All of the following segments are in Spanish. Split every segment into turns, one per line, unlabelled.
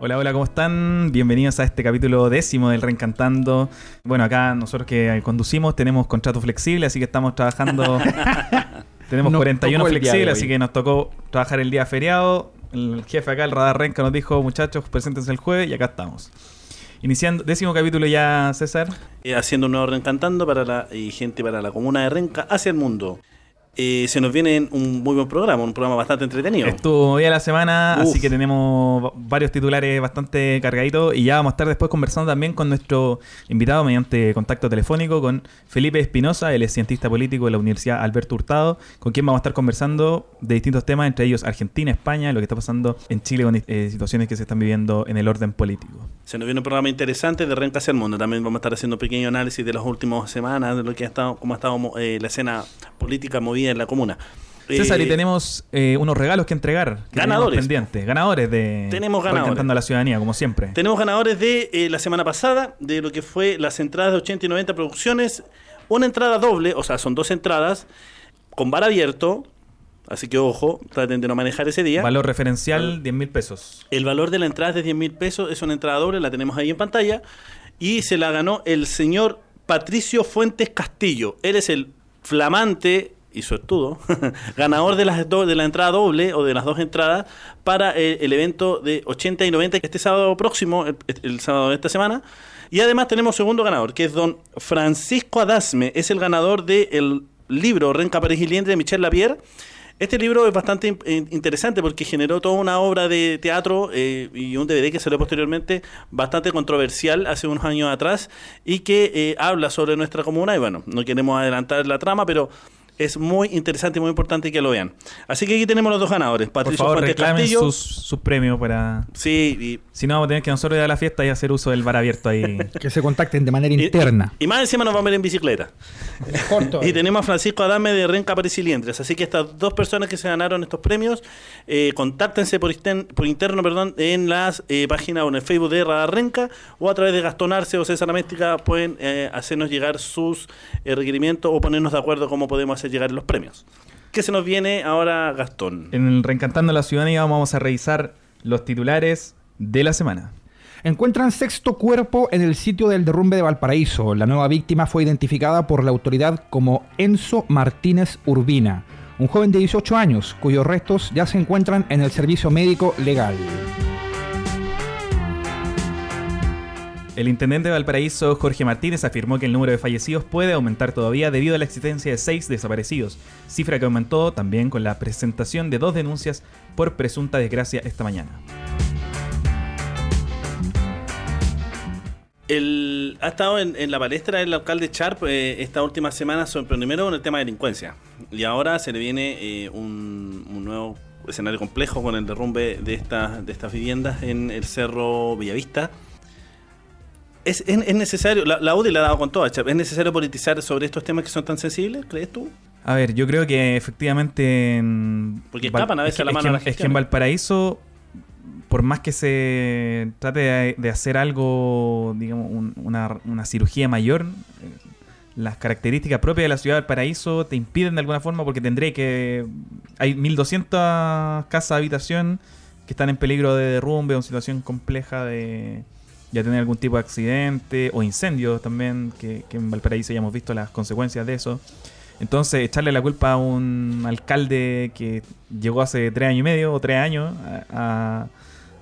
Hola, hola, ¿cómo están? Bienvenidos a este capítulo décimo del Reencantando. Bueno, acá nosotros que conducimos tenemos contrato flexible, así que estamos trabajando. tenemos
Nos
41
tocó el día de
flexibles, así que nos tocó trabajar el día feriado. El jefe acá, el Radar Renca, nos dijo, muchachos, preséntense el jueves y acá estamos. Iniciando, décimo capítulo ya, César.
Eh, haciendo un nuevo Reencantando para la y gente para la comuna de Renca hacia el mundo. Eh, se nos viene un muy buen programa, un programa bastante entretenido.
Estuvo movida la semana,
Uf.
así que tenemos va- varios titulares bastante cargaditos y ya vamos a estar después conversando también con nuestro invitado mediante contacto telefónico con Felipe Espinosa, él es cientista político de la Universidad Alberto Hurtado, con quien vamos a estar conversando de distintos temas, entre ellos Argentina, España, lo que está pasando en Chile con eh, situaciones que se están viviendo en el orden político.
Se nos viene un programa interesante de Renca hacia el mundo. También vamos a estar haciendo un pequeño análisis de las últimas semanas, de lo que ha estado, cómo ha estado eh, la escena política movida en la comuna.
César,
Eh,
y tenemos eh, unos regalos que entregar. Que
Ganadores.
pendientes. Ganadores de
Tenemos ganadores.
A la ciudadanía, como siempre.
Tenemos ganadores de eh, la semana pasada, de lo que fue las entradas de 80 y 90 producciones. Una entrada doble, o sea, son dos entradas, con bar abierto. Así que ojo, traten de no manejar ese día.
Valor referencial, 10 mil pesos.
El valor de la entrada es de 10 mil pesos, es una entrada doble, la tenemos ahí en pantalla. Y se la ganó el señor Patricio Fuentes Castillo. Él es el flamante y suertudo ganador de, las do- de la entrada doble o de las dos entradas para eh, el evento de 80 y 90 este sábado próximo, el, sábado de esta semana. Y además tenemos segundo ganador, que es don Francisco Adasme, es el ganador del libro Renca París y Liendre de Michel Lapierre. Este libro es bastante in- in- interesante porque generó toda una obra de teatro eh, y un DVD que salió posteriormente bastante controversial hace unos años atrás y que eh, habla sobre nuestra comuna y bueno, no queremos adelantar la trama, pero es muy interesante y muy importante que lo vean. Así que aquí tenemos los dos ganadores,
Por
Patricio
favor,
Fuentes
reclamen
Castillo.
sus, sus premios para...
Sí, y
Si no, vamos a tener que nosotros ir a la fiesta y hacer uso del bar abierto ahí.
Que se contacten de manera interna.
Y, más encima nos vamos a ver en bicicleta. Y tenemos a Francisco Adame de Renca París y Liendres. Así que estas dos personas que se ganaron estos premios, eh, contáctense por, por interno perdón, en las eh, páginas o en el Facebook de Radar Renca o a través de Gastonarse o César Améstica pueden eh, hacernos llegar sus eh, requerimientos o ponernos de acuerdo cómo podemos hacer llegar los premios. ¿Qué se nos viene ahora, Gastón?
En el Reencantando a la Ciudadanía vamos a revisar los titulares de la semana.
Encuentran sexto cuerpo en el sitio del derrumbe de Valparaíso. La nueva víctima fue identificada por la autoridad como Enzo Martínez Urbina, un joven de 18 años cuyos restos ya se encuentran en el servicio médico legal.
El intendente de Valparaíso, Jorge Martínez, afirmó que el número de fallecidos puede aumentar todavía debido a la existencia de seis desaparecidos, cifra que aumentó también con la presentación de dos denuncias por presunta desgracia esta mañana.
El, ha estado en, la palestra el alcalde Sharp eh, esta última semana, sobre, primero con el tema de delincuencia. Y ahora se le viene eh, un, un nuevo escenario complejo con el derrumbe de, estas de estas viviendas en el Cerro Villavista. ¿Es, es, es necesario, la, la UDI le ha dado con todo a Sharp, ¿es necesario politizar sobre estos temas que son tan sensibles, crees tú?
A ver, yo creo que efectivamente en...
Porque
Val-
escapan a veces
es que-
a la
es
mano
que-
las
Es que en. Valparaíso, por más que se trate de, hacer algo, digamos, un- una, una cirugía mayor, eh, las características propias de la ciudad de Valparaíso te impiden de alguna forma porque tendré que... Hay 1200 casas de habitación que están en peligro de derrumbe o en situación compleja de ya tener algún tipo de accidente o incendios también, que, que en Valparaíso ya hemos visto las consecuencias de eso. Entonces, echarle la culpa a un alcalde que llegó hace tres años y medio o tres años a, a-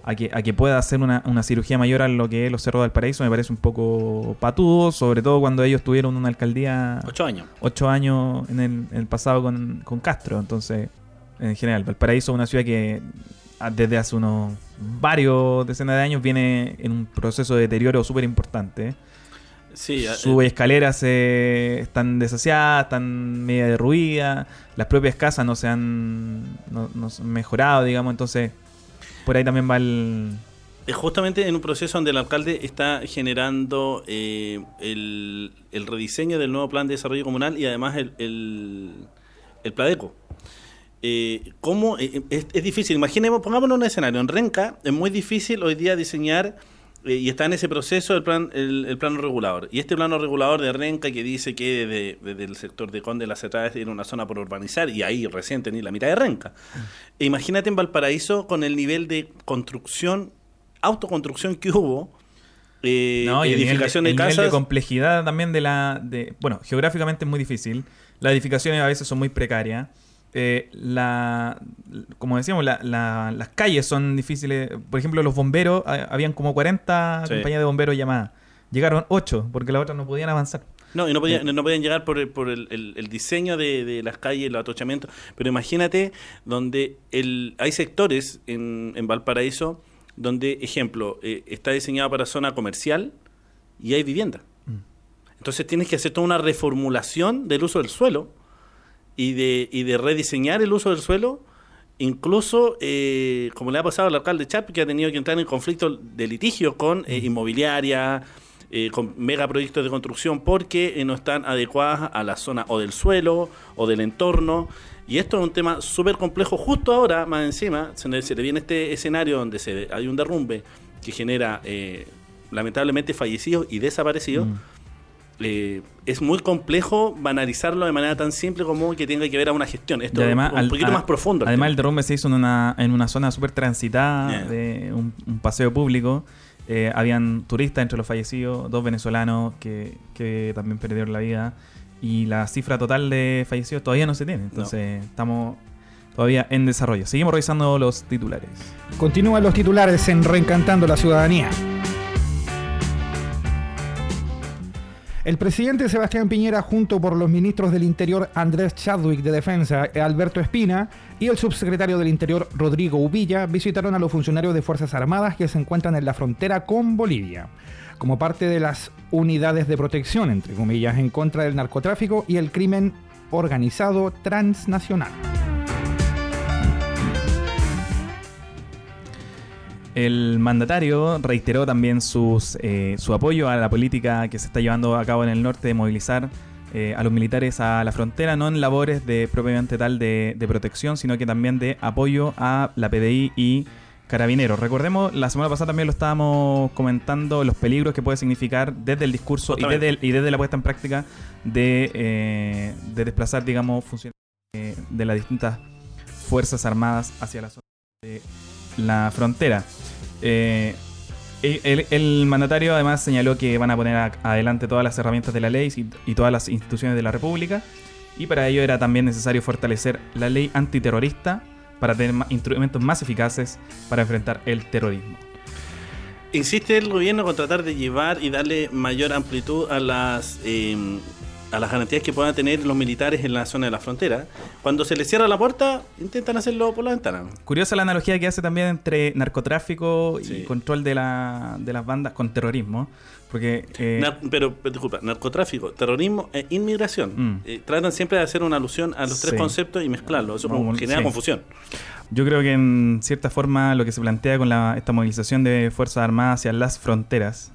a que, a que pueda hacer una, una cirugía mayor a lo que es los Cerros del Paraíso me parece un poco patudo, sobre todo cuando ellos tuvieron una alcaldía
Ocho años.
ocho años en el, en el pasado con, con Castro. Entonces, en general, Valparaíso es una ciudad que desde hace unos varios decenas de años viene en un proceso de deterioro súper importante.
Sí,
Sus
eh,
escaleras eh, están desasiadas, están media derruidas, las propias casas no se han, no, no se han mejorado, digamos, entonces por ahí también va el...
Justamente en un proceso donde el alcalde está generando eh, el, el rediseño del nuevo plan de desarrollo comunal y además el, el, el Pladeco. Eh, ¿cómo? Eh, es, es difícil, imaginemos, pongámonos en un escenario. En Renca es muy difícil hoy día diseñar eh, y está en ese proceso el, plan, el, el plano regulador. Y este plano regulador de Renca que dice que desde, desde el sector de Conde las Cetradas tiene una zona por urbanizar y ahí recién ni la mitad de Renca. E imagínate en Valparaíso con el nivel de construcción autoconstrucción que hubo, eh,
No, y el nivel de-
edificación de,
el nivel de complejidad también de la. De, bueno, geográficamente es muy difícil. Las edificaciones a veces son muy precarias. Eh, la, como decíamos, la- la- las calles son difíciles. Por ejemplo, los bomberos, ha- habían como 40
Sí.
compañías de bomberos llamadas. Llegaron 8 porque las otras no podían avanzar.
No, y no podían, no podían llegar por el, por el, el- el diseño de, de las calles, los atochamientos. Pero imagínate donde el, hay sectores en, en Valparaíso donde, ejemplo, eh, está diseñado para zona comercial y hay vivienda. Entonces tienes que hacer toda una reformulación del uso del suelo y de, y de rediseñar el uso del suelo. Incluso, eh, como le ha pasado al alcalde Chap, que ha tenido que entrar en conflicto de litigio con eh, inmobiliaria, eh, con megaproyectos de construcción, porque eh, no están adecuadas a la zona o del suelo o del entorno. Y esto es un tema súper complejo. Justo ahora, más encima, se le, se le viene este escenario donde se, hay un derrumbe que genera, eh, lamentablemente, fallecidos y desaparecidos.
Mm.
Eh, es muy complejo banalizarlo de manera tan simple como que tenga que ver a una gestión. Esto
Y además,
es un
al-
poquito
a-
más profundo. el
Además,
tema.
el derrumbe se hizo en una, en una zona súper transitada,
Yeah.
de un, un paseo público. Eh, habían turistas entre los fallecidos, dos venezolanos que, que también perdieron la vida. Y la cifra total de fallecidos todavía no se tiene. Entonces, estamos todavía en desarrollo. Seguimos revisando los titulares.
Continúan los titulares en Reencantando la Ciudadanía. El presidente Sebastián Piñera, junto por los ministros del Interior Andrés Chadwick de Defensa, Alberto Espina, y el subsecretario del Interior Rodrigo Ubilla, visitaron a los funcionarios de Fuerzas Armadas que se encuentran en la frontera con Bolivia, como parte de las unidades de protección, entre comillas, en contra del narcotráfico y el crimen organizado transnacional.
El mandatario reiteró también sus, eh, su apoyo a la política que se está llevando a cabo en el norte de movilizar eh, a los militares a la frontera, no en labores de propiamente tal de, de protección, sino que también de apoyo a la PDI y carabineros. Recordemos, la semana pasada también lo estábamos comentando, los peligros que puede significar desde el discurso y desde, el- y desde la puesta en práctica de, eh, de desplazar, digamos, funcionarios eh, de las distintas Fuerzas Armadas hacia la zona de la frontera. Eh, el, mandatario además señaló que van a poner adelante todas las herramientas de la ley y, todas las instituciones de la República y para ello era también necesario fortalecer la ley antiterrorista para tener instrumentos más eficaces para enfrentar el terrorismo.
Insiste el gobierno con tratar de llevar y darle mayor amplitud a las eh, a las garantías que puedan tener los militares en la zona de la frontera. Cuando se les cierra la puerta, intentan hacerlo por la ventana.
Curiosa la analogía que hace también entre narcotráfico y control de, la, de las bandas con terrorismo. Porque eh,
Nar- pero, disculpa, narcotráfico, terrorismo e inmigración.
Mm.
Eh, tratan siempre de hacer una alusión a los tres conceptos y mezclarlos. Eso
No,
genera
sí.
confusión.
Yo creo que en cierta forma lo que se plantea con la, esta movilización de Fuerzas Armadas hacia las fronteras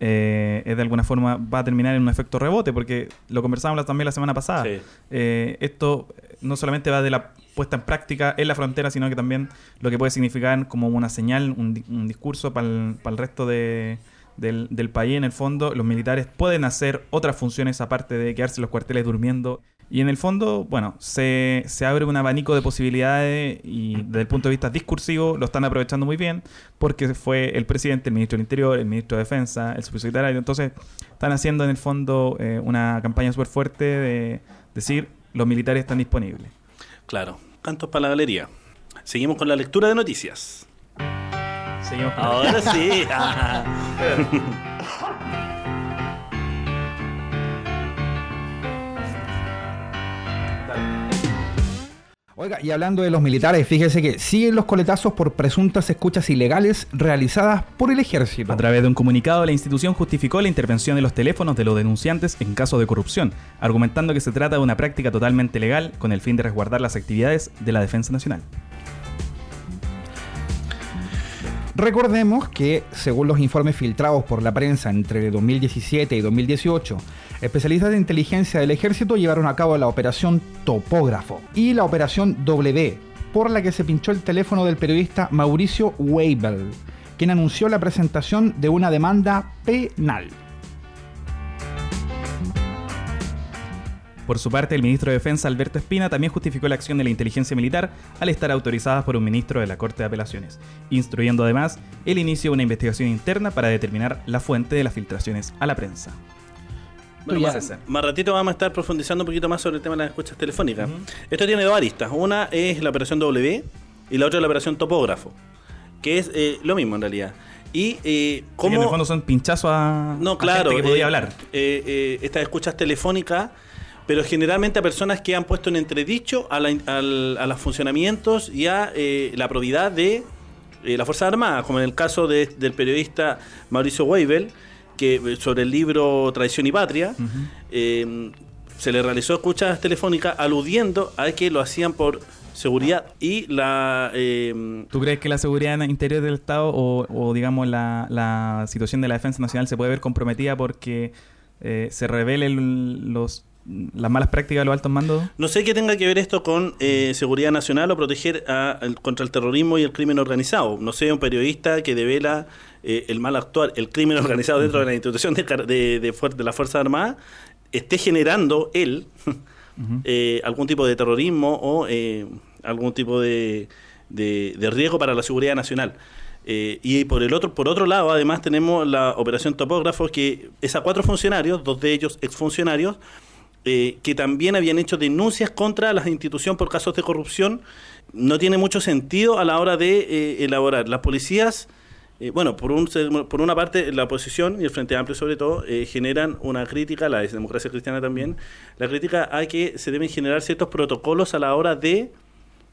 eh, es de alguna forma va a terminar en un efecto rebote, porque lo conversábamos también la semana pasada.
Sí.
Eh, esto no solamente va de la puesta en práctica en la frontera, sino que también lo que puede significar como una señal, un, di- un discurso para el, resto de- del, del país. En el fondo, los militares pueden hacer otras funciones aparte de quedarse en los cuarteles durmiendo. Y en el fondo, bueno, se, se abre un abanico de posibilidades y desde el punto de vista discursivo lo están aprovechando muy bien porque fue el presidente, el ministro del Interior, el ministro de Defensa, el subsecretario. Entonces, están haciendo en el fondo eh, una campaña súper fuerte de decir los militares están disponibles.
Claro. Cantos para la galería. Seguimos con la lectura de noticias.
Seguimos con-
Ahora sí.
Oiga, y hablando de los militares, fíjese que siguen los coletazos por presuntas escuchas ilegales realizadas por el ejército.
A través de un comunicado, la institución justificó la intervención de los teléfonos de los denunciantes en caso de corrupción, argumentando que se trata de una práctica totalmente legal con el fin de resguardar las actividades de la Defensa Nacional.
Recordemos que, según los informes filtrados por la prensa entre 2017 y 2018, especialistas de inteligencia del ejército llevaron a cabo la operación Topógrafo y la operación W, por la que se pinchó el teléfono del periodista Mauricio Weibel, quien anunció la presentación de una demanda penal.
Por su parte, el ministro de Defensa, Alberto Espina, también justificó la acción de la inteligencia militar al estar autorizada por un ministro de la Corte de Apelaciones, instruyendo además el inicio de una investigación interna para determinar la fuente de las filtraciones a la prensa.
Bueno, más, más ratito vamos a estar profundizando un poquito más sobre el tema de las escuchas telefónicas. Esto tiene dos aristas. Una es la operación W y la otra es la operación topógrafo, que es eh, lo mismo en realidad. Y eh,
Como
cómo...
en el fondo son pinchazos a,
No,
a
claro.
gente que podía
eh,
hablar.
eh, estas escuchas telefónicas, pero generalmente a personas que han puesto en entredicho a, la, a los funcionamientos y a eh, la probidad de eh, la Fuerza Armada, como en el caso de- del periodista Mauricio Weibel, que eh, sobre el libro Traición y Patria, eh, se le realizó escuchas telefónicas aludiendo a que lo hacían por seguridad y la... eh,
¿Tú crees que la seguridad interior del Estado o, o, digamos la, la situación de la defensa nacional se puede ver comprometida porque eh, se revelen los, las malas prácticas de los altos mandos?
No sé qué tenga que ver esto con eh, seguridad nacional o proteger a- el- contra el terrorismo y el crimen organizado. No sé, un periodista que devela eh, el mal actuar, el crimen organizado dentro de la institución de, de, de de la Fuerza Armada, esté generando él eh, algún tipo de terrorismo o eh, algún tipo de, de- riesgo para la seguridad nacional. Eh, y por el otro, por otro lado, además tenemos la operación topógrafo, que es a cuatro funcionarios, dos de ellos exfuncionarios, eh, que también habían hecho denuncias contra la institución por casos de corrupción. No tiene mucho sentido a la hora de eh, elaborar. Las policías, eh, bueno, por, un, por una parte la oposición y el Frente Amplio sobre todo, eh, generan una crítica, la democracia cristiana también, la crítica a que se deben generar ciertos protocolos a la hora de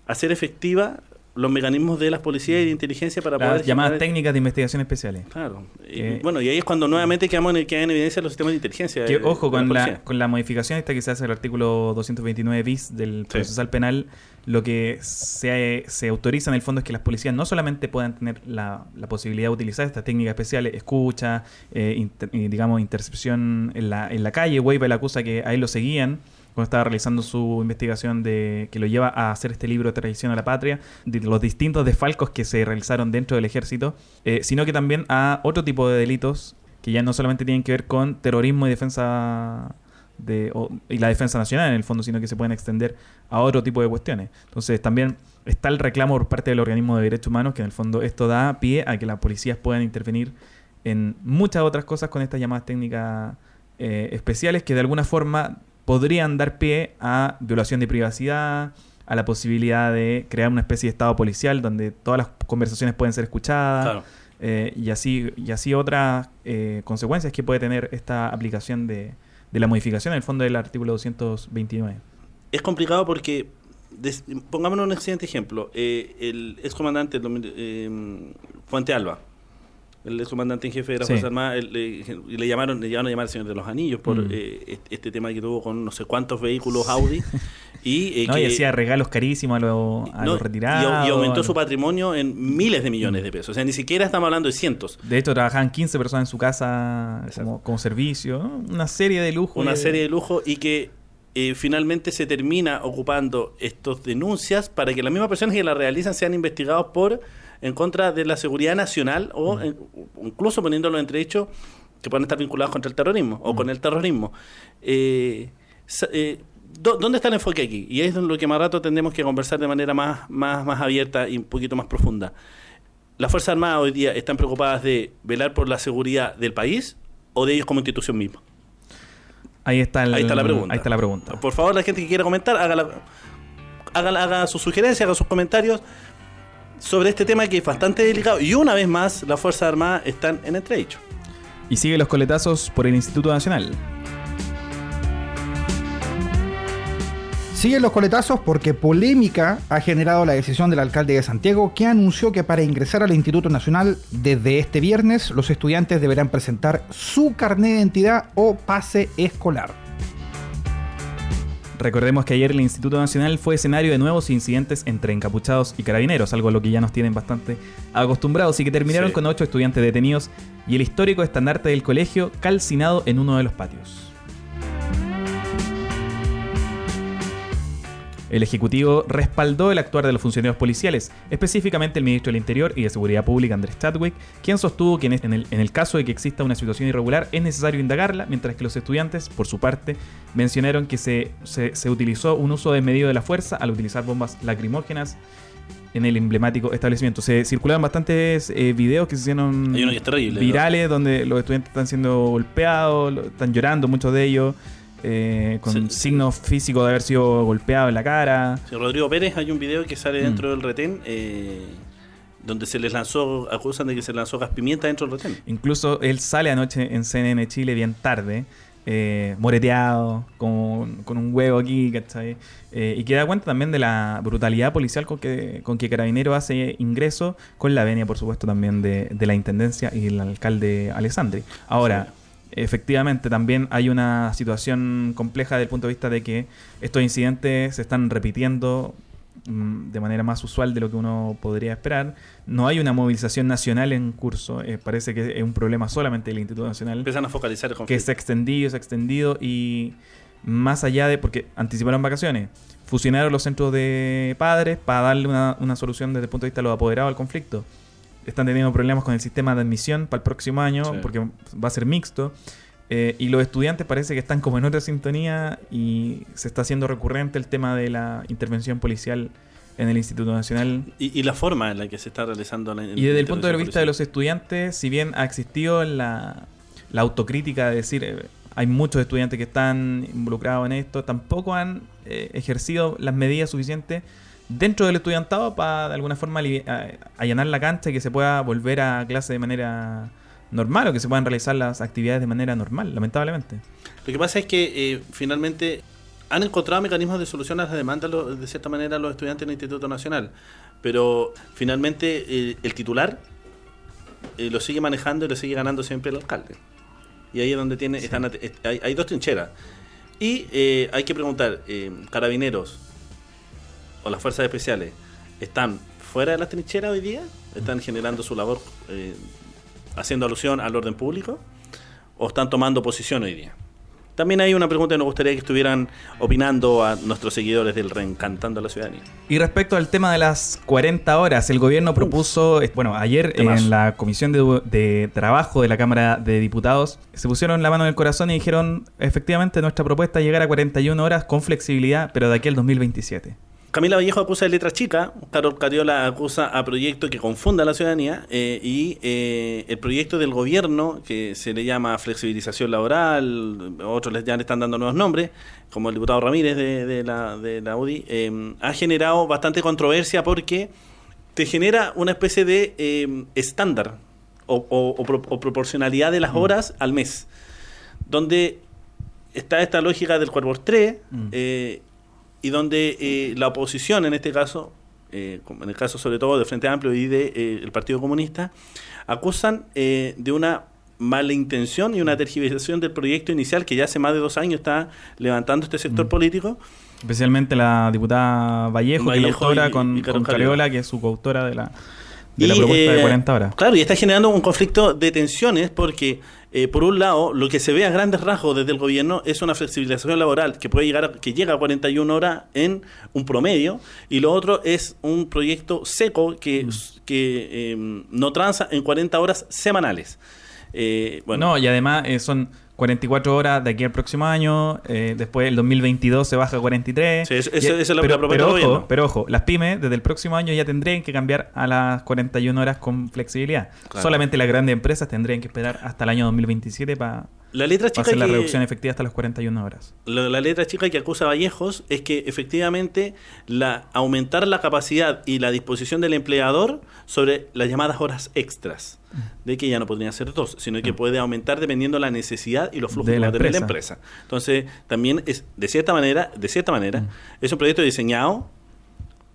hacer efectiva los mecanismos de las policías y de inteligencia para
Las
poder
llamadas
generar-
técnicas de investigación especiales.
Claro. Y,
Que-
bueno, y ahí es cuando nuevamente quedamos en, quedan en evidencia los sistemas de inteligencia.
Que,
de-
ojo,
de
con la, con la modificación esta que se hace al artículo 229 bis del procesal penal, lo que se, se autoriza en el fondo es que las policías no solamente puedan tener la, la posibilidad de utilizar estas técnicas especiales, escucha, eh, inter- y, digamos, intercepción en la, en la calle, Weibel acusa que a él lo seguían cuando estaba realizando su investigación de que lo lleva a hacer este libro de traición a la patria, de los distintos desfalcos que se realizaron dentro del ejército, eh, sino que también a otro tipo de delitos que ya no solamente tienen que ver con terrorismo y defensa de, y la defensa nacional en el fondo, sino que se pueden extender a otro tipo de cuestiones. Entonces también está el reclamo por parte del organismo de derechos humanos, que en el fondo esto da pie a que las policías puedan intervenir en muchas otras cosas con estas llamadas técnicas eh, especiales que de alguna forma podrían dar pie a violación de privacidad, a la posibilidad de crear una especie de estado policial donde todas las conversaciones pueden ser escuchadas.
Claro.
Eh, y así y así otras eh, consecuencias que puede tener esta aplicación de, de la modificación en el fondo del artículo 229.
Es complicado porque, des- pongámonos un siguiente ejemplo. Eh, el excomandante eh, Fuente Alba, el excomandante en jefe de la
Sí.
Fuerza Armada, y le llamaron le llegaron a llamar el Señor de los Anillos por
Mm.
eh, este, tema que tuvo con no sé cuántos vehículos Audi. y, eh,
¿no? y
que-
hacía regalos carísimos a, los- a
no,
los retirados.
y, y aumentó su patrimonio en miles de millones de pesos. O sea, ni siquiera estamos hablando de cientos.
De hecho, trabajaban 15 personas en su casa como, como servicio. ¿no? Una serie de lujos.
una
y de-
serie de lujo y que eh, finalmente se termina ocupando estas denuncias para que las mismas personas que las realizan sean investigados por en contra de la seguridad nacional o en- incluso poniéndolo entre hechos que pueden estar vinculados contra el terrorismo o con el terrorismo. Eh, eh, ¿dó- ¿Dónde está el enfoque aquí? Y es lo que más rato tendremos que conversar de manera más, más, más abierta y un poquito más profunda. ¿Las Fuerzas Armadas hoy día están preocupadas de velar por la seguridad del país o de ellos como institución misma?
Ahí está, el-
Ahí está la pregunta.
Ahí está la pregunta.
Por favor, la gente que quiera comentar, haga, la- haga, haga sus sugerencias, haga sus comentarios sobre este tema que es bastante delicado. Y una vez más, las Fuerzas Armadas están en entredicho.
Y sigue los coletazos por el Instituto Nacional.
Siguen los coletazos porque polémica ha generado la decisión del alcalde de Santiago que anunció que para ingresar al Instituto Nacional desde este viernes los estudiantes deberán presentar su carnet de identidad o pase escolar.
Recordemos que ayer el Instituto Nacional fue escenario de nuevos incidentes entre encapuchados y carabineros, algo a lo que ya nos tienen bastante acostumbrados y que terminaron
Sí.
con ocho estudiantes detenidos y el histórico estandarte del colegio calcinado en uno de los patios. El Ejecutivo respaldó el actuar de los funcionarios policiales, específicamente el ministro del Interior y de Seguridad Pública, Andrés Chadwick, quien sostuvo que en el, en el caso de que exista una situación irregular es necesario indagarla, mientras que los estudiantes, por su parte, mencionaron que se, se, se utilizó un uso desmedido de la fuerza al utilizar bombas lacrimógenas en el emblemático establecimiento. Se circularon bastantes eh, videos que se hicieron
terrible,
virales donde los estudiantes están siendo golpeados, están llorando muchos de ellos, eh, con
Sí.
signos físicos de haber sido golpeados en la cara.
Sí, Rodrigo Pérez, hay un video que sale
Mm.
dentro del retén eh, donde se les lanzó, acusan de que se lanzó gas pimienta dentro del retén.
Incluso él sale anoche en CNN Chile bien tarde, eh, moreteado, con, con un huevo aquí, ¿cachai? Eh, y que da cuenta también de la brutalidad policial con que, con que Carabinero hace ingreso, con la venia, por supuesto, también de, de la Intendencia y el alcalde Alessandri. Ahora, efectivamente, también hay una situación compleja desde el punto de vista de que estos incidentes se están repitiendo mm, de manera más usual de lo que uno podría esperar. No hay una movilización nacional en curso. eh, parece que es un problema solamente del Instituto Nacional
Empiezan a focalizar el
que se ha extendido, se ha extendido y más allá de, porque anticiparon vacaciones, fusionaron los centros de padres para darle una, una solución desde el punto de vista de los apoderados al conflicto. Están teniendo problemas con el sistema de admisión para el próximo año
Sí.
porque va a ser mixto. Eh, y los estudiantes parece que están como en otra sintonía y se está haciendo recurrente el tema de la intervención policial en el Instituto Nacional.
Y, y la forma en la que se está realizando la
Y desde el punto de vista de los estudiantes, si bien ha existido la, la autocrítica de decir eh, hay muchos estudiantes que están involucrados en esto, tampoco han eh, ejercido las medidas suficientes dentro del estudiantado para de alguna forma allanar la cancha y que se pueda volver a clase de manera normal o que se puedan realizar las actividades de manera normal, lamentablemente.
Lo que pasa es que eh, finalmente han encontrado mecanismos de solución a las demandas de cierta manera los estudiantes del Instituto Nacional, pero finalmente eh, el titular eh, lo sigue manejando y lo sigue ganando siempre el alcalde. Y ahí es donde tiene, están, at- est- hay, hay dos trincheras. Y eh, hay que preguntar, eh, carabineros o las fuerzas especiales, ¿están fuera de las trincheras hoy día? ¿Están generando su labor eh, haciendo alusión al orden público? ¿O están tomando posición hoy día? También hay una pregunta que nos gustaría que estuvieran opinando a nuestros seguidores del Reencantando a la Ciudadanía.
Y respecto al tema de las 40 horas, el gobierno propuso, eh, bueno, ayer en la Comisión de, de Trabajo de la Cámara de Diputados, se pusieron la mano en el corazón y dijeron, efectivamente, nuestra propuesta es llegar a 41 horas con flexibilidad, pero de aquí al 2027.
Camila Vallejo acusa de letra chica, Carol Cariola acusa a proyecto que confunda a la ciudadanía eh, y eh, el proyecto del gobierno que se le llama flexibilización laboral, otros les- ya le están dando nuevos nombres, como el diputado Ramírez de, de la, de la UDI, eh, ha generado bastante controversia porque te genera una especie de eh, estándar o, o- o pro- o proporcionalidad de las horas al mes, donde está esta lógica del 4 por 3
Mm.
Y donde eh, la oposición, en este caso, eh, en el caso sobre todo del Frente Amplio y del de, eh, el Partido Comunista, acusan eh, de una mala intención y una tergiversación del proyecto inicial que ya hace más de dos años está levantando este sector
Mm.
político.
Especialmente la diputada Vallejo, que es la autora,
y-
con,
y
con.
Cariola,
que es su coautora de la, de la
Y,
propuesta de
eh,
40 horas.
Claro, y está generando un conflicto de tensiones porque, eh, por un lado, lo que se ve a grandes rasgos desde el gobierno es una flexibilización laboral que puede llegar a, que llega a 41 horas en un promedio, y lo otro es un proyecto seco
Mm.
que, que eh, no transa en 40 horas semanales. Eh, bueno,
No, y además eh, son 44 horas de aquí al próximo año, eh, después el 2022 se baja a 43.
Sí, eso-
Y-
eso- eso es
pero,
promete
pero ojo, pero ojo, las pymes desde el próximo año ya tendrían que cambiar a las 41 horas con flexibilidad.
Claro.
Solamente las grandes empresas tendrían que esperar hasta el año 2027 para
la letra chica
hacer la
que-
reducción efectiva hasta las 41 horas.
La letra chica que acusa a Vallejos es que efectivamente la, aumentar la capacidad y la disposición del empleador sobre las llamadas horas extras, de que ya no podrían ser dos, sino que puede aumentar dependiendo la necesidad y los flujos
De la
va a la
empresa.
empresa. Entonces, también es, de cierta manera, de cierta manera, es un proyecto diseñado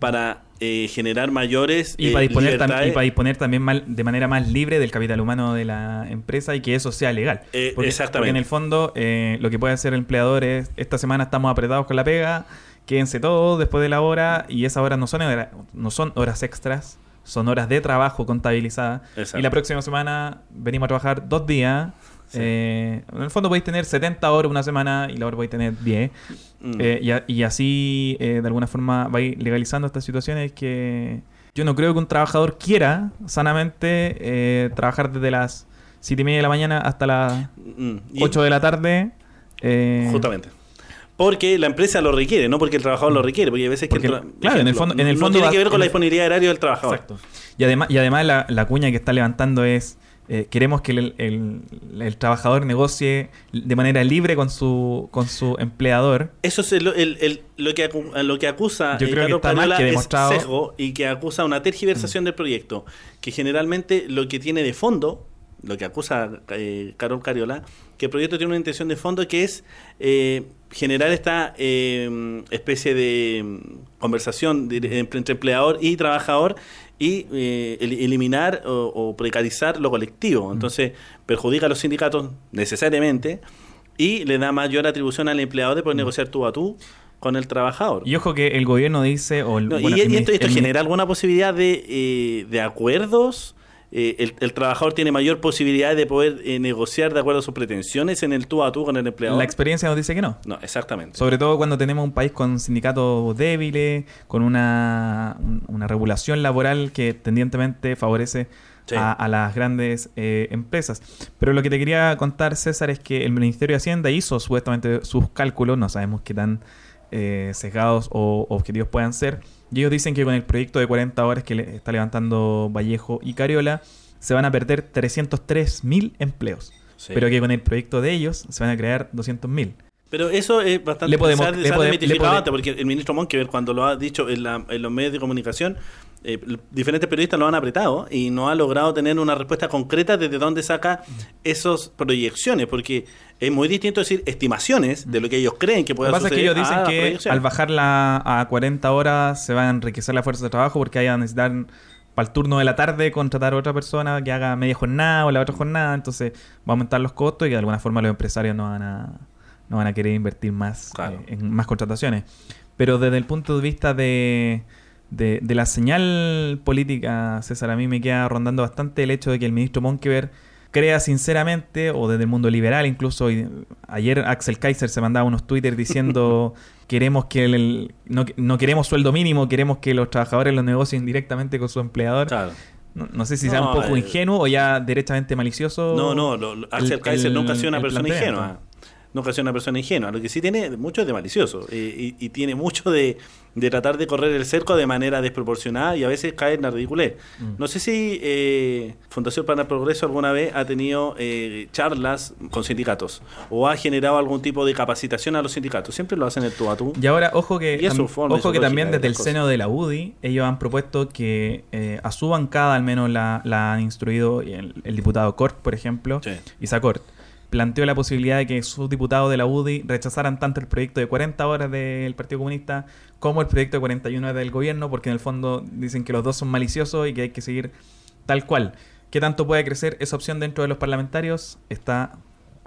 para eh, generar mayores
Y,
eh,
para disponer, tam-
libertades.
y para disponer también mal- de manera más libre del capital humano de la empresa y que eso sea legal.
Eh,
porque,
exactamente.
porque en el fondo eh, lo que puede hacer el empleador es, esta semana estamos apretados con la pega, quédense todos después de la hora y esas horas no son, hora- no son horas extras, son horas de trabajo contabilizadas.
Exacto.
Y la próxima semana venimos a trabajar dos días Eh, en el fondo podéis tener 70 horas una semana y la hora podéis tener 10.
Mm.
Eh, y, a- y así, eh, de alguna forma, vais legalizando estas situaciones que yo no creo que un trabajador quiera sanamente trabajar desde las 7 y media de la mañana hasta las
Mm, y-
8 de la tarde.
Justamente. Porque la empresa lo requiere, no porque el trabajador lo requiere, porque hay veces que el
claro, en el fondo- en el
no
fondo
tiene
va-
que ver con la disponibilidad de horario del trabajador.
Exacto. Y además, y además la, la cuña que está levantando es, eh, queremos que el, el- el trabajador negocie de manera libre con su, con su empleador.
Eso es el- el- el- lo, que acu- lo que acusa
Yo
eh,
creo que está que
es
demostrado. Mm.
sesgo y que acusa una tergiversación del proyecto, que generalmente lo que tiene de fondo, lo que acusa eh, Carol Cariola, que el proyecto tiene una intención de fondo que es eh, generar esta eh, especie de mm, conversación de- entre empleador y trabajador y eh, el- eliminar o, o precarizar lo colectivo. Entonces perjudica a los sindicatos necesariamente y le da mayor atribución al empleador de poder negociar tú a tú con el trabajador.
Y ojo que el gobierno dice... O el,
No,
bueno,
y,
el
y esto, esto
el
genera alguna posibilidad de, eh, de acuerdos. Eh, el, el trabajador tiene mayor posibilidad de poder eh, negociar de acuerdo a sus pretensiones en el tú a tú con el empleador.
La experiencia nos dice que no.
no, exactamente.
Sobre todo cuando tenemos un país con sindicatos débiles, con una, un- una regulación laboral que tendientemente favorece
Sí.
a, a las grandes eh, empresas. Pero lo que te quería contar, César, es que el Ministerio de Hacienda hizo supuestamente sus cálculos, no sabemos qué tan eh, sesgados o objetivos puedan ser. Y ellos dicen que con el proyecto de 40 horas que le está levantando Vallejo y Cariola, se van a perder 303 mil empleos.
Sí.
Pero que con el proyecto de ellos se van a crear 200 mil.
Pero eso es bastante
Le podemos- le
se ha
pode-
desmitificado
le
porque el ministro Monkever, cuando lo ha dicho en, la- en los medios de comunicación, eh, diferentes periodistas lo han apretado y no ha logrado tener una respuesta concreta desde dónde saca esas proyecciones, porque es muy distinto decir estimaciones de lo que ellos creen que
Lo
pueda
que pasa es que
suceder
ellos dicen que al bajarla a 40 horas se va a enriquecer la fuerza de trabajo porque ahí van a necesitar para el turno de la tarde contratar a otra persona que haga media jornada o la otra jornada, entonces va a aumentar los costos y de alguna forma los empresarios no van a, no van a querer invertir más
Claro.
eh, en más contrataciones. Pero desde el punto de vista de, de, de la señal política, César, a mí me queda rondando bastante el hecho de que el ministro Monkever crea sinceramente, o desde el mundo liberal incluso, y ayer Axel Kaiser se mandaba unos Twitter diciendo queremos que el, no, no queremos sueldo mínimo, queremos que los trabajadores lo negocien directamente con su empleador.
Claro.
No, no sé si sea
No,
un poco
eh,
ingenuo o ya derechamente malicioso.
No, no, lo- Axel
el-
Kaiser
el-
nunca ha sido una persona ingenua. Nunca ha sido una persona ingenua. Lo que sí tiene mucho es de malicioso. eh, y, y tiene mucho de, de tratar de correr el cerco de manera desproporcionada y a veces cae en la ridiculez.
Mm.
No sé si eh, Fundación para el Progreso alguna vez ha tenido eh, charlas con sindicatos o ha generado algún tipo de capacitación a los sindicatos. Siempre lo hacen el tú a tú.
Y ahora, ojo que, tam- ojo que también desde el
las
seno de la UDI, ellos han propuesto que eh, a su bancada, al menos la, la han instruido el, el diputado Cort, por ejemplo,
Sí.
Isa Cort, planteó la posibilidad de que sus diputados de la UDI rechazaran tanto el proyecto de 40 horas del Partido Comunista como el proyecto de 41 horas del gobierno, porque en el fondo dicen que los dos son maliciosos y que hay que seguir tal cual. ¿Qué tanto puede crecer esa opción dentro de los parlamentarios? Está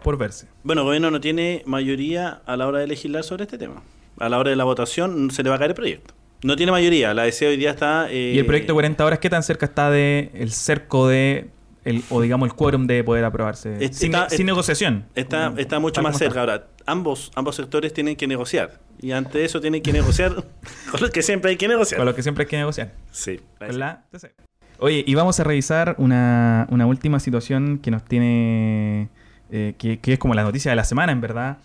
por verse.
Bueno, el gobierno no tiene mayoría a la hora de legislar sobre este tema. A la hora de la votación se le va a caer el proyecto. No tiene mayoría. La DC hoy día está... eh,
¿Y el proyecto de 40 horas qué tan cerca está de el cerco de el, o digamos el quórum de poder aprobarse?
Está-
sin,
está-
sin negociación.
Está,
Mm,
está mucho más cerca. Ahora, ambos, ambos sectores tienen que negociar. Y ante eso tienen que negociar con lo que siempre hay que negociar.
Con lo que siempre hay que negociar.
Sí.
La. Oye, y vamos a revisar una, una última situación que nos tiene. eh, que, que es como la noticia de la semana, en verdad.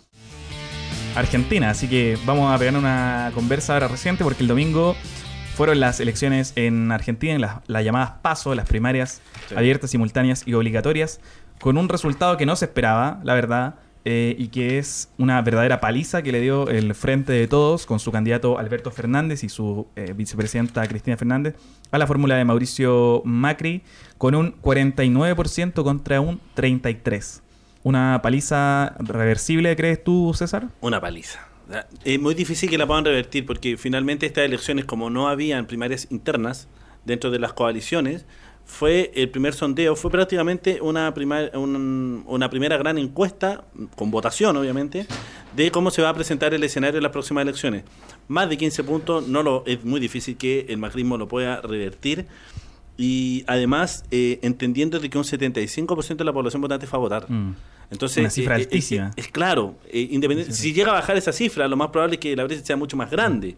Argentina. Así que vamos a pegar una conversa ahora reciente porque el domingo fueron las elecciones en Argentina, en las, las llamadas PASO, las primarias
Sí.
abiertas, simultáneas y obligatorias, con un resultado que no se esperaba, la verdad. eh, y que es una verdadera paliza que le dio el Frente de Todos con su candidato Alberto Fernández y su eh, vicepresidenta Cristina Fernández a la fórmula de Mauricio Macri con un 49% contra un 33%. ¿Una paliza reversible, crees tú, César?
Una paliza. Es muy difícil que la puedan revertir porque finalmente estas elecciones, como no habían primarias internas dentro de las coaliciones, fue el primer sondeo, fue prácticamente una, prima- un- una primera gran encuesta, con votación obviamente, de cómo se va a presentar el escenario en las próximas elecciones. Más de 15 puntos, no lo, es muy difícil que el macrismo lo pueda revertir. Y además, eh, entendiendo de que un 75% de la población votante fue a votar.
Mm.
Entonces,
Una cifra
eh, eh,
altísima.
eh, Es, claro, eh, independiente, si llega a bajar esa cifra, lo más probable es que la brecha sea mucho más grande.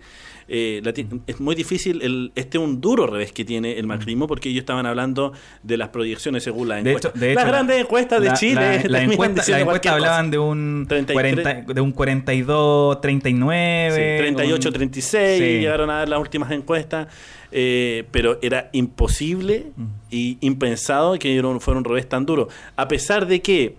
Eh, la es muy difícil, el, este es un duro revés que tiene el macrismo, porque ellos estaban hablando de las proyecciones según las
De
encuestas.
hecho, de
las
hecho,
grandes encuestas de
la-
Chile.
La, encuesta,
cosa.
hablaban de un,
33.
40, de un 42, 39.
Sí, 38,
un-
36
Sí.
llegaron a dar las últimas encuestas, eh, pero era imposible y impensado que fuera un revés tan duro. A pesar de que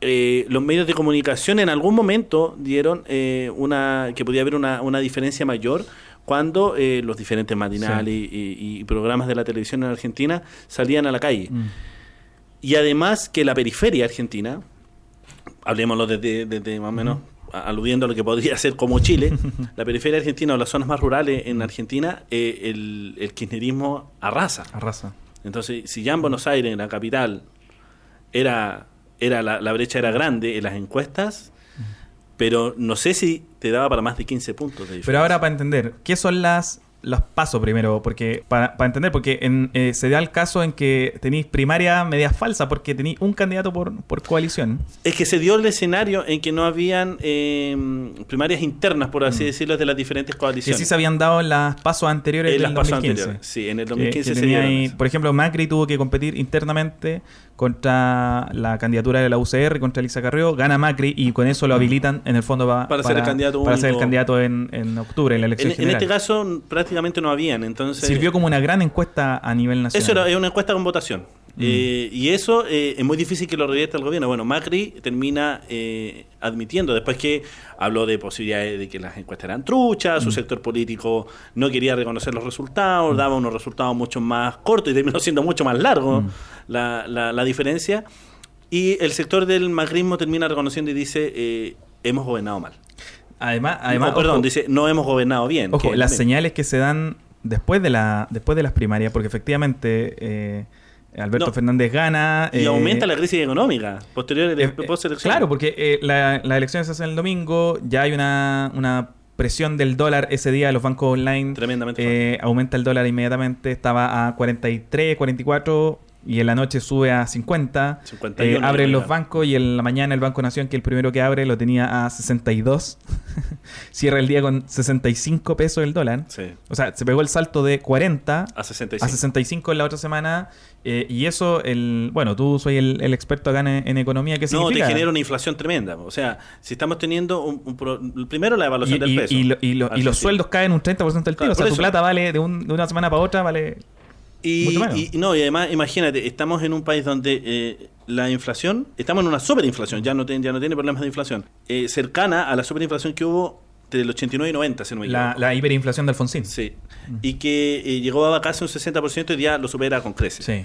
eh, los medios de comunicación en algún momento dieron eh, una que podía haber una, una diferencia mayor cuando eh, los diferentes matinales y, y- y programas de la televisión en Argentina salían a la calle.
Mm.
Y además que la periferia argentina, hablemoslo desde, desde más o menos aludiendo a lo que podría ser como Chile, la periferia argentina o las zonas más rurales en Argentina, eh, el, el kirchnerismo arrasa.
Arrasa.
Entonces, si ya en Buenos Aires, en la capital, era, era la, la brecha era grande en las encuestas, pero no sé si te daba para más de 15 puntos de.
Pero ahora para entender, ¿qué son las los pasos primero? Porque para, para entender, porque en, eh, se da el caso en que tenéis primaria media falsa porque tenéis un candidato por, por coalición.
Es que se dio el escenario en que no habían eh, primarias internas, por así decirlo, de las diferentes
Mm. Que
coaliciones.
sí se habían dado en las pasos anteriores
En
del
las pasos
2015.
anteriores. Sí, en el
Que-
2015
que
se
tenía
dieron
ahí- por ejemplo, Macri tuvo que competir internamente contra la candidatura de la UCR, contra Elisa Carrió, gana Macri y con eso lo habilitan en el fondo pa-
Para ser el candidato
para ser el candidato en, en octubre, en la elección
En, en
general.
este caso prácticamente no habían, entonces...
Sirvió como una gran encuesta a nivel nacional.
Eso era es una encuesta con votación.
Mm.
Eh, y eso eh, es muy difícil que lo revierta el gobierno. Bueno, Macri termina eh, admitiendo, después que habló de posibilidades de que las encuestas eran truchas,
Mm.
su sector político no quería reconocer los resultados, daba unos resultados mucho más cortos y terminó siendo mucho más largo
Mm.
la, la- la diferencia. Y el sector del macrismo termina reconociendo y dice, eh, hemos gobernado mal.
Además, además
No, perdón,
ojo,
dice, no hemos gobernado bien.
ojo,
que
las señales que se dan después de la después de las primarias, porque efectivamente Alberto
No.
Fernández gana.
Y
eh,
aumenta la crisis económica posterior
Eh, eh, claro, porque eh, la- las elecciones se hacen el domingo, ya hay una, una presión del dólar ese día, los bancos online.
Tremendamente
aumenta el dólar inmediatamente, estaba a 43, 44 y en la noche sube a 50.
51
Eh, abren los bancos y en la mañana el Banco Nación, que el primero que abre, lo tenía a 62. Cierra el día con 65 pesos el dólar.
Sí,
O sea, se pegó el salto de 40
a 65.
a 65 en la otra semana. eh, y eso, el bueno, tú soy el, el experto acá en, en economía. ¿Qué
No, te
significa?
genera una inflación tremenda. O sea, si estamos teniendo un, un pro- primero la
y,
evaluación del
y-
peso.
y lo- y lo- y los sueldos caen un 30% del tiro.
Claro,
o sea, tu plata vale de, un- de una semana para otra, vale.
Y, no, y además, imagínate, estamos en un país donde eh, la inflación, estamos en una superinflación, ya no, tiene- ya no tiene problemas de inflación, eh, cercana a la superinflación que hubo entre el 89 y 90, si no me
La,
equivoco.
la hiperinflación de Alfonsín.
Sí. Y que eh, llegó a casi un 60% y ya lo supera con creces.
Sí.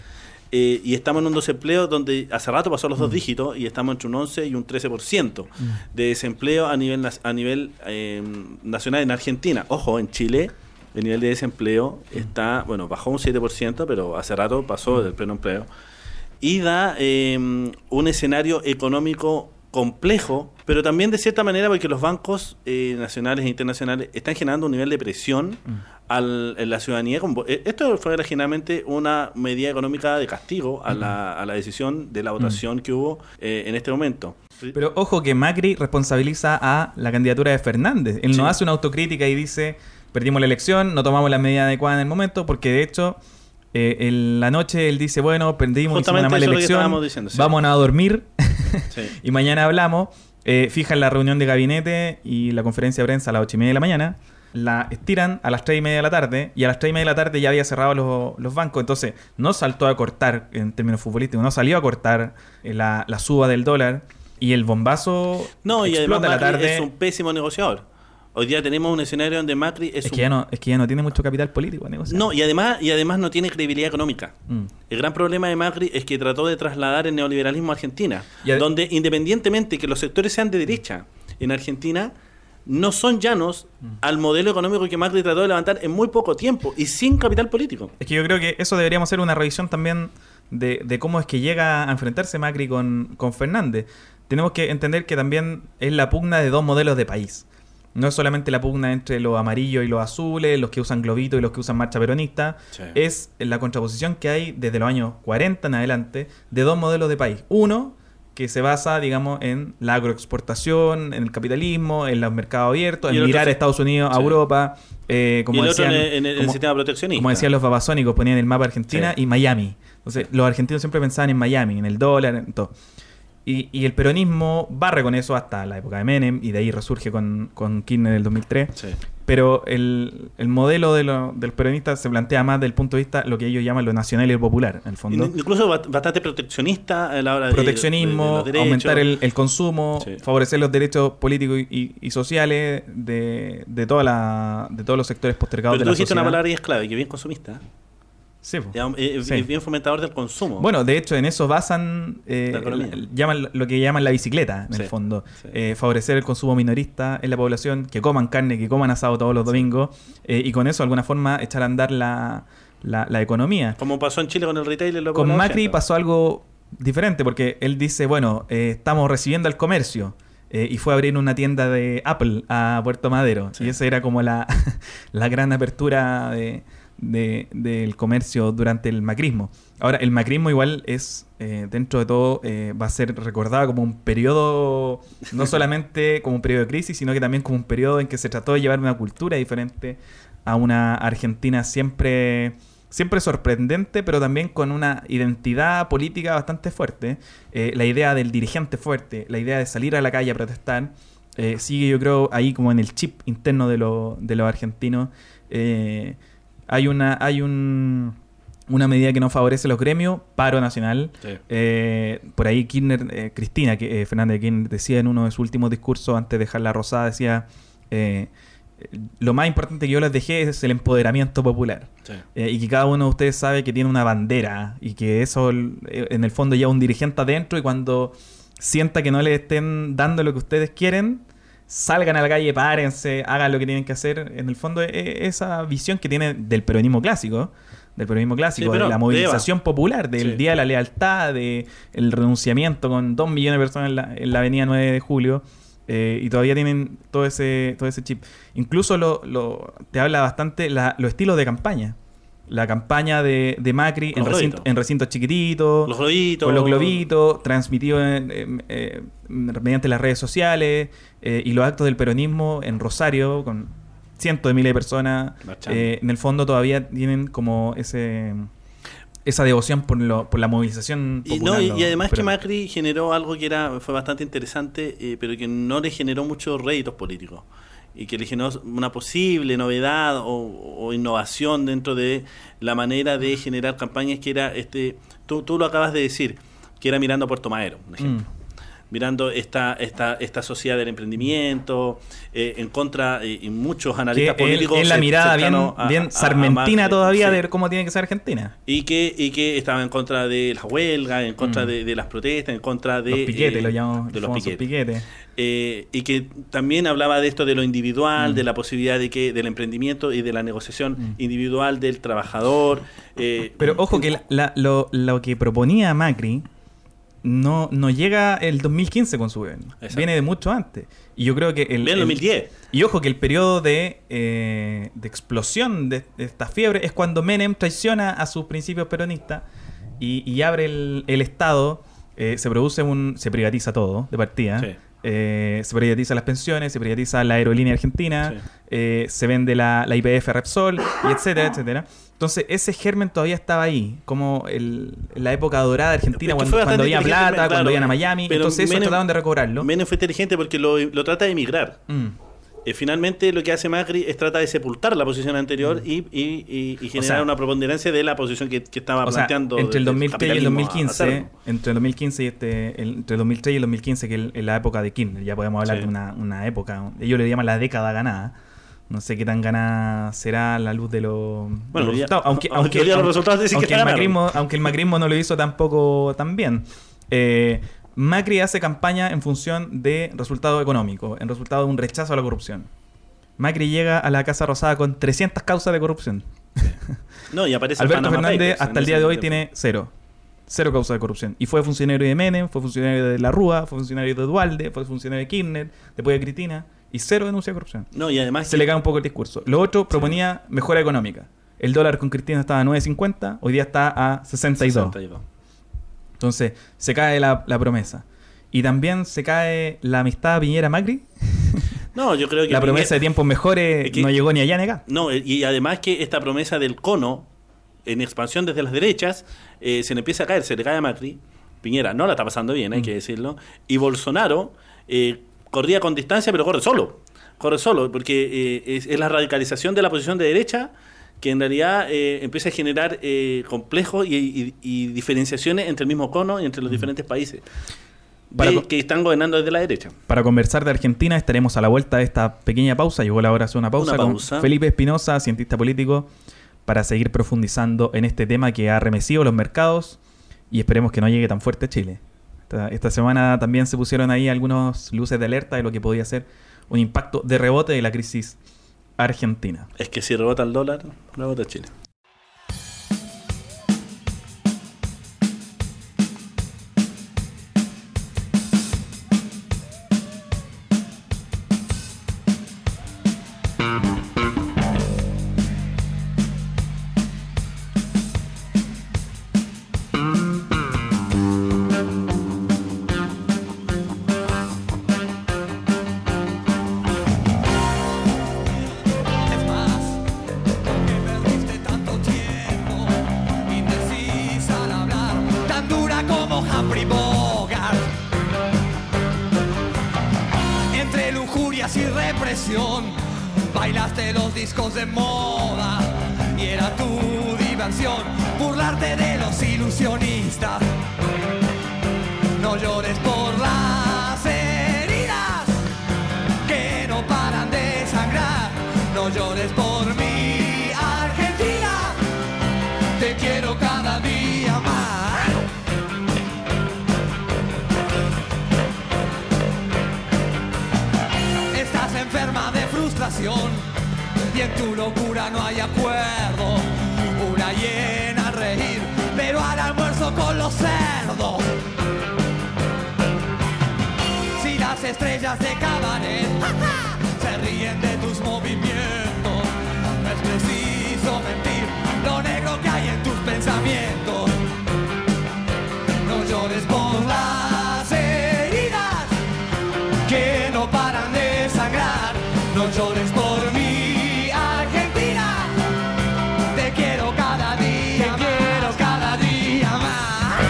Eh, y estamos en un desempleo donde hace rato pasó
Mm.
los dos dígitos y estamos entre un 11 y un 13% de desempleo a nivel a nivel eh, nacional en Argentina. Ojo, en Chile el nivel de desempleo
Mm.
está, bueno, bajó un 7%, pero hace rato pasó del pleno empleo. Y da eh, un escenario económico complejo, pero también de cierta manera porque los bancos eh, nacionales e internacionales están generando un nivel de presión
Mm.
al, en la ciudadanía. eh, Esto fue originalmente una medida económica de castigo a, la, a la decisión de la votación que hubo eh, en este momento.
Pero ojo que Macri responsabiliza a la candidatura de Fernández. Él no
Sí.
hace una autocrítica y dice, perdimos la elección, no tomamos la medida adecuada en el momento, porque de hecho, eh, en la noche él dice, bueno, perdimos, hicimos una mala elección,
estábamos diciendo, sí.
vamos a dormir
Sí.
y mañana hablamos. Eh, fijan la reunión de gabinete y la conferencia de prensa a las ocho y media de la mañana. La estiran a las tres y media de la tarde y a las tres y media de la tarde ya había cerrado los, los bancos. Entonces, no saltó a cortar, en términos futbolísticos, no salió a cortar eh, la, la suba del dólar y el bombazo
No, y además
explota la tarde.
es un pésimo negociador. Hoy día tenemos un escenario donde Macri es,
Es
un
que, ya no, es que ya no tiene mucho capital político negociar.
No, y además, y además no tiene credibilidad económica.
Mm.
El gran problema de Macri es que trató de trasladar el neoliberalismo a Argentina, donde independientemente que los sectores sean de derecha en Argentina, no son llanos
Mm.
al modelo económico que Macri trató de levantar en muy poco tiempo y sin capital político.
Es que yo creo que eso deberíamos hacer una revisión también de, de cómo es que llega a enfrentarse Macri con, con Fernández. Tenemos que entender que también es la pugna de dos modelos de país. No es solamente la pugna entre los amarillos y los azules, los que usan globito y los que usan marcha peronista.
Sí.
Es la contraposición que hay desde los años 40 en adelante de dos modelos de país. Uno, que se basa, digamos, en la agroexportación, en el capitalismo, en los mercados abiertos, en mirar a Estados Unidos, a. Europa, eh, como
y el otro
decían,
en, el- en
como-
sistema proteccionista.
como decían los babasónicos, ponían el mapa Argentina
Sí.
y Miami. Entonces, los argentinos siempre pensaban en Miami, en el dólar, en todo. Y, y el peronismo barre con eso hasta la época de Menem y de ahí resurge con, con Kirchner en el 2003.
Sí.
Pero el, el modelo de, lo- de los peronistas se plantea más del punto de vista lo que ellos llaman lo nacional y lo popular, en el fondo.
In- Incluso ba- bastante proteccionista a la hora de-
Proteccionismo,
de- de
aumentar el, el consumo,
Sí.
favorecer los derechos políticos y, sociales de, de, toda la, de todos los sectores postergados
Pero
de
tú
la
dijiste una
sociedad.
palabra y es clave, que bien consumista.
Sí.
Ya, eh,
Sí.
Es bien fomentador del consumo.
Bueno, de hecho, en eso basan eh, el- llaman lo que llaman la bicicleta, en
Sí,
el fondo. Eh, favorecer el consumo minorista en la población, que coman carne, que coman asado todos los domingos, eh, y con eso, de alguna forma, echar a andar la, la, la economía.
Como pasó en Chile con el retail. la
Con Macri
80.
pasó algo diferente, porque él dice, bueno, eh, estamos recibiendo al comercio. eh, y fue a abrir una tienda de Apple a Puerto Madero.
Sí.
Y esa era como la, la gran apertura de, de- del comercio durante el macrismo. Ahora, el macrismo igual es, eh, dentro de todo, eh, va a ser recordado como un periodo, no solamente como un periodo de crisis, sino que también como un periodo en que se trató de llevar una cultura diferente a una Argentina siempre siempre sorprendente, pero también con una identidad política bastante fuerte. Eh, la idea del dirigente fuerte, la idea de salir a la calle a protestar, sigue yo creo ahí como en el chip interno de, lo- de los argentinos. Eh, hay una, hay un, una medida que no favorece a los gremios, paro nacional.
Sí.
Eh, por ahí Kirchner, eh, Cristina que, eh, Fernández de Kirchner decía en uno de sus últimos discursos antes de dejarla rosada, decía, eh, lo más importante que yo les dejé es el empoderamiento popular.
Sí.
Eh, y que cada uno de ustedes sabe que tiene una bandera y que eso en el fondo lleva un dirigente adentro y cuando sienta que no le estén dando lo que ustedes quieren, salgan a la calle, párense, hagan lo que tienen que hacer. En el fondo eh, esa visión que tiene del peronismo clásico, del peronismo clásico,
Sí, pero
de la movilización popular, del
Sí.
Día de la Lealtad, de el renunciamiento con dos millones de personas en la, en la avenida 9 de julio. eh, y todavía tienen todo ese, todo ese chip. Incluso lo, lo- te habla bastante la- los estilos de campaña. La campaña de, de Macri en, recinto- recintos chiquititos,
Los globitos.
con los globitos, transmitido en- eh, mediante las redes sociales eh, y los actos del peronismo en Rosario con cientos de miles de personas. Eh, en el fondo todavía tienen como ese esa devoción por, lo, por la movilización
Y, no, y, además que. Macri generó algo que era fue bastante interesante, eh, pero que no le generó muchos réditos políticos. Y que le generó una posible novedad o, o innovación dentro de la manera de generar campañas que era, este tú, tú lo acabas de decir, que era mirando a Puerto Madero, por ejemplo.
Mm.
Mirando esta, esta, esta sociedad del emprendimiento, eh, en contra, eh, y muchos analistas
que
políticos.
es la mirada bien,
a-
bien
a- a
sarmentina
Macri,
todavía
sí.
de cómo tiene que ser Argentina.
Y que, y que estaba en contra de las huelgas, en contra
Mm.
de, de las protestas, en contra de...
los piquetes,
eh,
lo llamamos
de los piquetes.
piquetes.
Eh, y que también hablaba de esto de lo individual,
Mm.
de la posibilidad de que del emprendimiento y de la negociación
Mm.
individual del trabajador. eh,
Pero ojo que la- la- lo, lo que proponía Macri no, no llega el 2015 con su gobierno.
Exacto.
Viene de mucho antes. Y yo creo que el, el-
2010.
Y ojo que el periodo de, eh, de explosión de, de esta fiebre es cuando Menem traiciona a sus principios peronistas y, y abre el, el Estado. eh, se produce un. se privatiza todo de partida.
Sí.
Eh, se privatiza las pensiones, se privatiza la aerolínea argentina,
Sí.
eh, se vende la, la IPF Repsol, y etcétera, etcétera. Entonces, ese germen todavía estaba ahí, como el, la época dorada de Argentina,
Es que
cuando, cuando había plata,
claro,
cuando iban a Miami. Entonces, eso
Menem-
trataban de recobrarlo.
Menem fue inteligente porque lo, lo trata de emigrar.
Mm.
Eh, finalmente lo que hace Macri es trata de sepultar la posición anterior y, y, y- y generar
sea,
una preponderancia de la posición que, que estaba
O sea,
planteando.
entre el
del
2003 y el
capitalismo
2015,
acérrimo.
entre el 2015 y este, el- entre el 2003 y el 2015, que es la época de Kirchner, ya podemos hablar
Sí.
de una, una época, ellos le llaman la década ganada. No sé qué tan ganada será a la luz de, los
Bueno,
resultados. Aunque,
aunque
aunque,
hoy día los
aunque-
resultados dicen que
aunque el macrismo, aunque el macrismo no lo hizo tampoco tan bien. Eh, Macri hace campaña en función de resultado económico, en resultado de un rechazo a la corrupción. Macri llega a la Casa Rosada con 300 causas de corrupción.
No, y aparece
Alberto
Panama
Fernández
Papers
hasta el día de hoy tiene cero. Cero causa de corrupción. Y fue funcionario de Menem, fue funcionario de La Rúa, fue funcionario de Dualde, fue funcionario de Kirchner, después de Cristina. Y cero denuncia de corrupción.
No, y además.
Se le cae un poco el discurso. Lo otro proponía mejora económica. El dólar con Cristina estaba a 9.50, hoy día está a 62.
62.
Entonces, se cae la, la promesa. Y también se cae la amistad Piñera-Macri.
No, yo creo que
la promesa de tiempos mejores
es que-
no llegó ni allá ni acá.
No, y además que esta promesa del cono en expansión desde las derechas eh, se le empieza a caer, se le cae a Macri. Piñera no la está pasando bien, hay
Mm.
que decirlo. Y Bolsonaro eh, corría con distancia, pero corre solo. Corre solo, porque eh, es, es la radicalización de la posición de derecha que en realidad eh, empieza a generar eh, complejos y, y- y diferenciaciones entre el mismo cono y entre los diferentes países.
Para
de- que están gobernando desde la derecha.
Para conversar de Argentina estaremos a la vuelta de esta pequeña pausa. Llegó la hora de hacer una pausa,
Una
con. Felipe Espinosa, cientista político, para seguir profundizando en este tema que ha remecido los mercados y esperemos que no llegue tan fuerte a Chile. Esta, esta semana también se pusieron ahí algunas luces de alerta de lo que podía ser un impacto de rebote de la crisis argentina.
Es que si rebota el dólar, rebota Chile.
Y en tu locura no hay acuerdo. Una hiena al reír, pero al almuerzo con los cerdos. Si las estrellas de cabaret se ríen de tus movimientos, no es preciso mentir lo negro que hay en tus pensamientos. Llores por mi Argentina. Te quiero cada día, te quiero cada día más.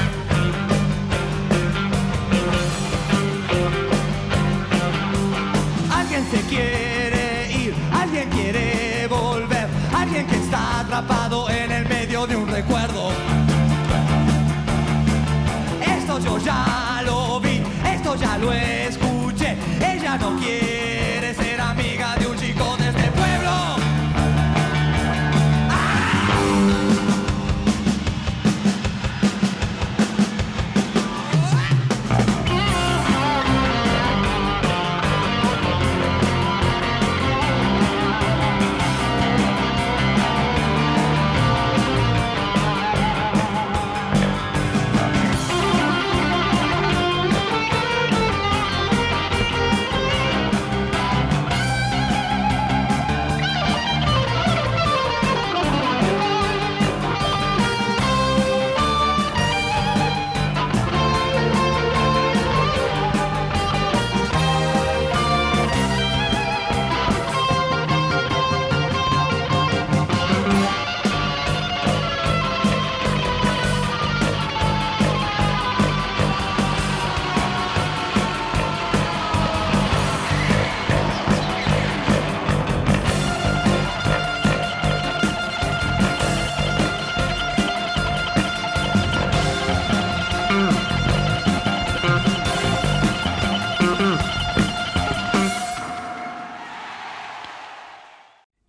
Alguien se quiere ir, alguien quiere volver, alguien que está atrapado en el medio de un recuerdo. Esto yo ya lo vi, esto ya lo escuché. Ella no quiere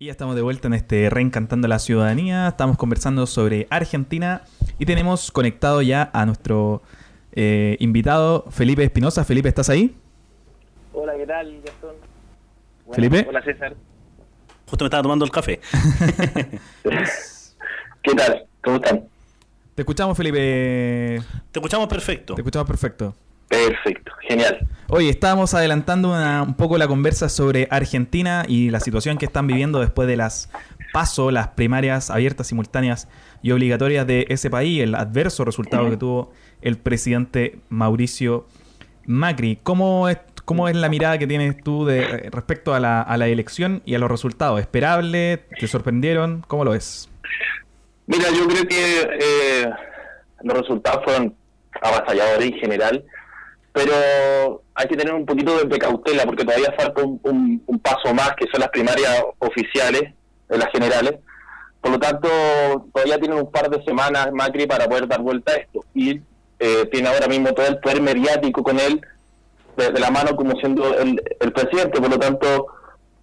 ya estamos de vuelta en este Reencantando la Ciudadanía. Estamos conversando sobre Argentina y tenemos conectado ya a nuestro eh, invitado Felipe Espinosa. Felipe, ¿estás ahí?
Hola, ¿qué tal, Gastón? Bueno,
Felipe.
Hola, César.
Justo me estaba tomando el café.
¿Qué tal? ¿Cómo están?
Te escuchamos, Felipe.
Te escuchamos perfecto.
Te escuchamos perfecto.
Perfecto, genial.
Oye, estábamos adelantando una- un poco la conversa sobre Argentina y la situación que están viviendo después de las PASO, las primarias abiertas, simultáneas y obligatorias de ese país, el adverso resultado que tuvo el presidente Mauricio Macri, ¿cómo es, cómo es la mirada que tienes tú de, eh, respecto a la, a la elección y a los resultados? ¿Esperable? ¿Te sorprendieron? ¿Cómo lo ves?
Mira, yo creo que eh, los resultados fueron avasalladores en general, pero hay que tener un poquito de cautela porque todavía falta un, paso más, que son las primarias oficiales, las generales. Por lo tanto, todavía tienen un par de semanas Macri para poder dar vuelta a esto. Y eh, tiene ahora mismo todo el poder mediático con él de, la mano como siendo el, el presidente. Por lo tanto,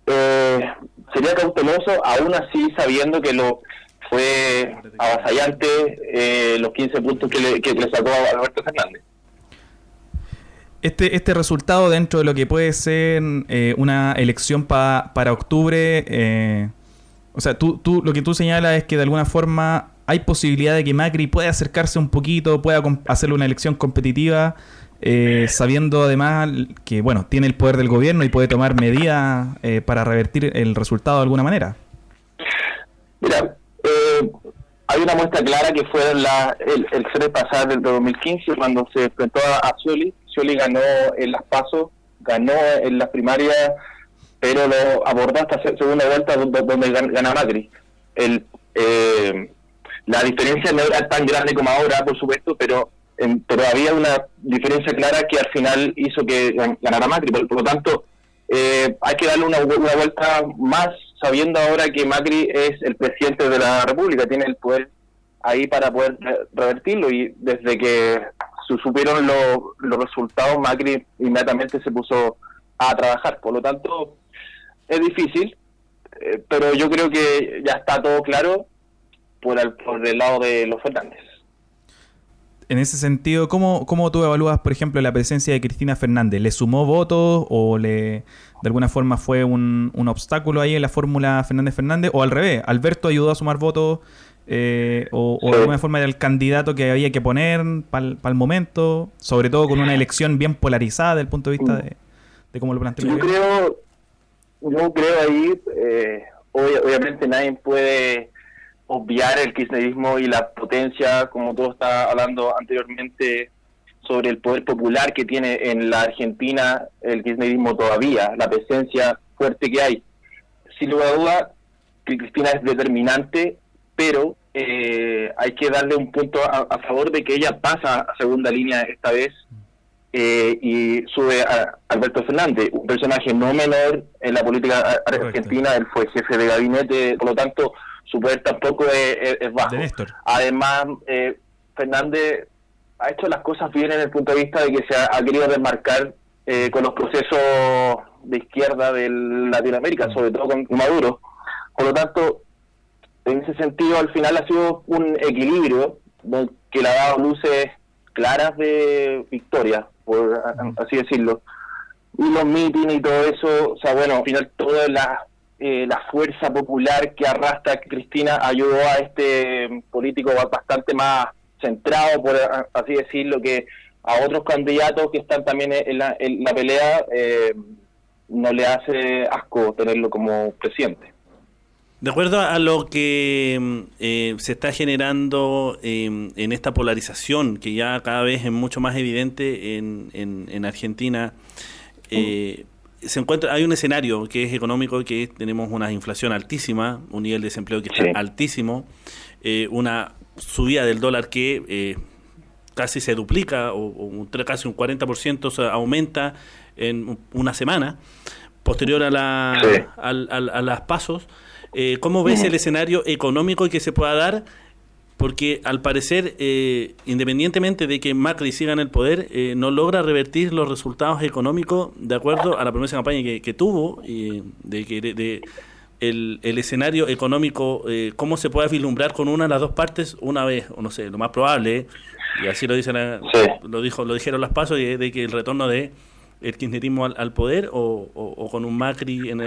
eh, sería cauteloso, aún así sabiendo que lo fue avasallante eh, los 15 puntos que le, que le sacó a Alberto Fernández.
Este, este resultado dentro de lo que puede ser eh, una elección para octubre, eh, o sea, tú, tú, lo que tú señalas es que de alguna forma hay posibilidad de que Macri pueda acercarse un poquito, pueda hacerle una elección competitiva, eh, sabiendo además que, bueno, tiene el poder del gobierno y puede tomar medidas para revertir el resultado de alguna manera.
Mira, hay una muestra clara que fue la, el, el pasado del 2015 cuando se enfrentó a, a Scioli ganó en las pasos, ganó en las primarias, pero lo abordó hasta segunda vuelta donde, donde gana Macri. El, eh, la diferencia no era tan grande como ahora, por supuesto, pero, pero había una diferencia clara que al final hizo que ganara Macri. Por, lo tanto, eh, hay que darle una, una vuelta más sabiendo ahora que Macri es el presidente de la República, tiene el poder ahí para poder revertirlo y desde que supieron los resultados, Macri inmediatamente se puso a trabajar. Por lo tanto, es difícil, eh, pero yo creo que ya está todo claro por el, por el lado de los Fernández.
En ese sentido, ¿cómo, ¿cómo tú evalúas, por ejemplo, la presencia de Cristina Fernández? ¿Le sumó votos o le de alguna forma fue un, un obstáculo ahí en la fórmula Fernández Fernández? ¿O al revés? ¿Alberto ayudó a sumar votos eh, o, de alguna forma era el candidato que había que poner para el momento, sobre todo con una elección bien polarizada desde el punto de vista de, de cómo lo planteó.
Yo creo, yo creo ahí, eh, obviamente nadie puede obviar el kirchnerismo y la potencia, como todo está hablando anteriormente, sobre el poder popular que tiene en la Argentina el kirchnerismo todavía, la presencia fuerte que hay. Sin lugar a duda, Cristina es determinante pero eh, hay que darle un punto a, favor de que ella pasa a segunda línea esta vez eh, y sube a Alberto Fernández, un personaje no menor en la política argentina, él fue jefe de gabinete, por lo tanto su poder tampoco es, bajo. Además, eh, Fernández ha hecho las cosas bien en el punto de vista de que se ha, querido desmarcar con los procesos de izquierda de Latinoamérica, sobre todo con Maduro. Por lo tanto, en ese sentido, al final ha sido un equilibrio que le ha dado luces claras de victoria, por así decirlo. Y los mítines y todo eso, o sea, bueno, al final toda la, eh, la fuerza popular que arrastra Cristina ayudó a este político bastante más centrado, por así decirlo, que a otros candidatos que están también en la, en la pelea eh, no le hace asco tenerlo como presidente.
De acuerdo a lo que mm, eh, se está generando em, en esta polarización, que ya cada vez es mucho más evidente en, en, Argentina, eh, se encuentra, hay un escenario que es económico, que tenemos una inflación altísima, un nivel de desempleo que está altísimo, eh, una subida del dólar que casi se duplica, o, casi un 40% aumenta en una semana, posterior a, la, a las pasos. Eh, ¿Cómo ves el escenario económico que se pueda dar? Porque al parecer, eh, independientemente de que Macri siga en el poder, eh, no logra revertir los resultados económicos de acuerdo a la promesa de campaña que, tuvo, y de que de, el, escenario económico, cómo se puede vislumbrar con una de las dos partes una vez, o no sé, lo más probable, y así lo dicen, lo dijo, lo dijeron las pasos, de, que el retorno de el kirchnerismo al, poder o, con un Macri en,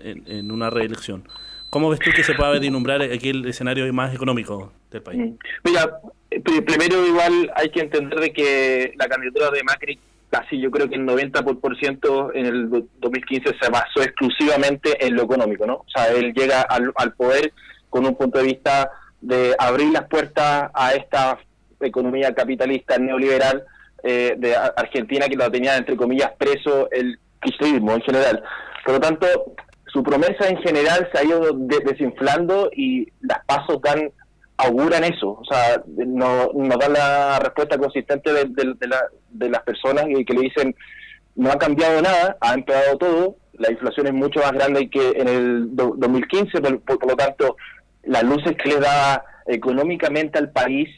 en una reelección. ¿Cómo ves tú que se puede deslumbrar aquí el escenario más económico del país? Mm.
Mira, primero igual hay que entender de que la candidatura de Macri casi yo creo que el 90% en el 2015 se basó exclusivamente en lo económico, ¿no? O sea, él llega al, poder con un punto de vista de abrir las puertas a esta economía capitalista neoliberal eh, de Argentina que lo tenía, entre comillas, preso el kirchnerismo en general. Por lo tanto, su promesa en general se ha ido desinflando y las pasos dan auguran eso, o sea, no, nos dan la respuesta consistente de, las personas que, que le dicen no ha cambiado nada, ha empeorado todo, la inflación es mucho más grande que en el 2015, por, lo tanto, las luces que le da económicamente al país,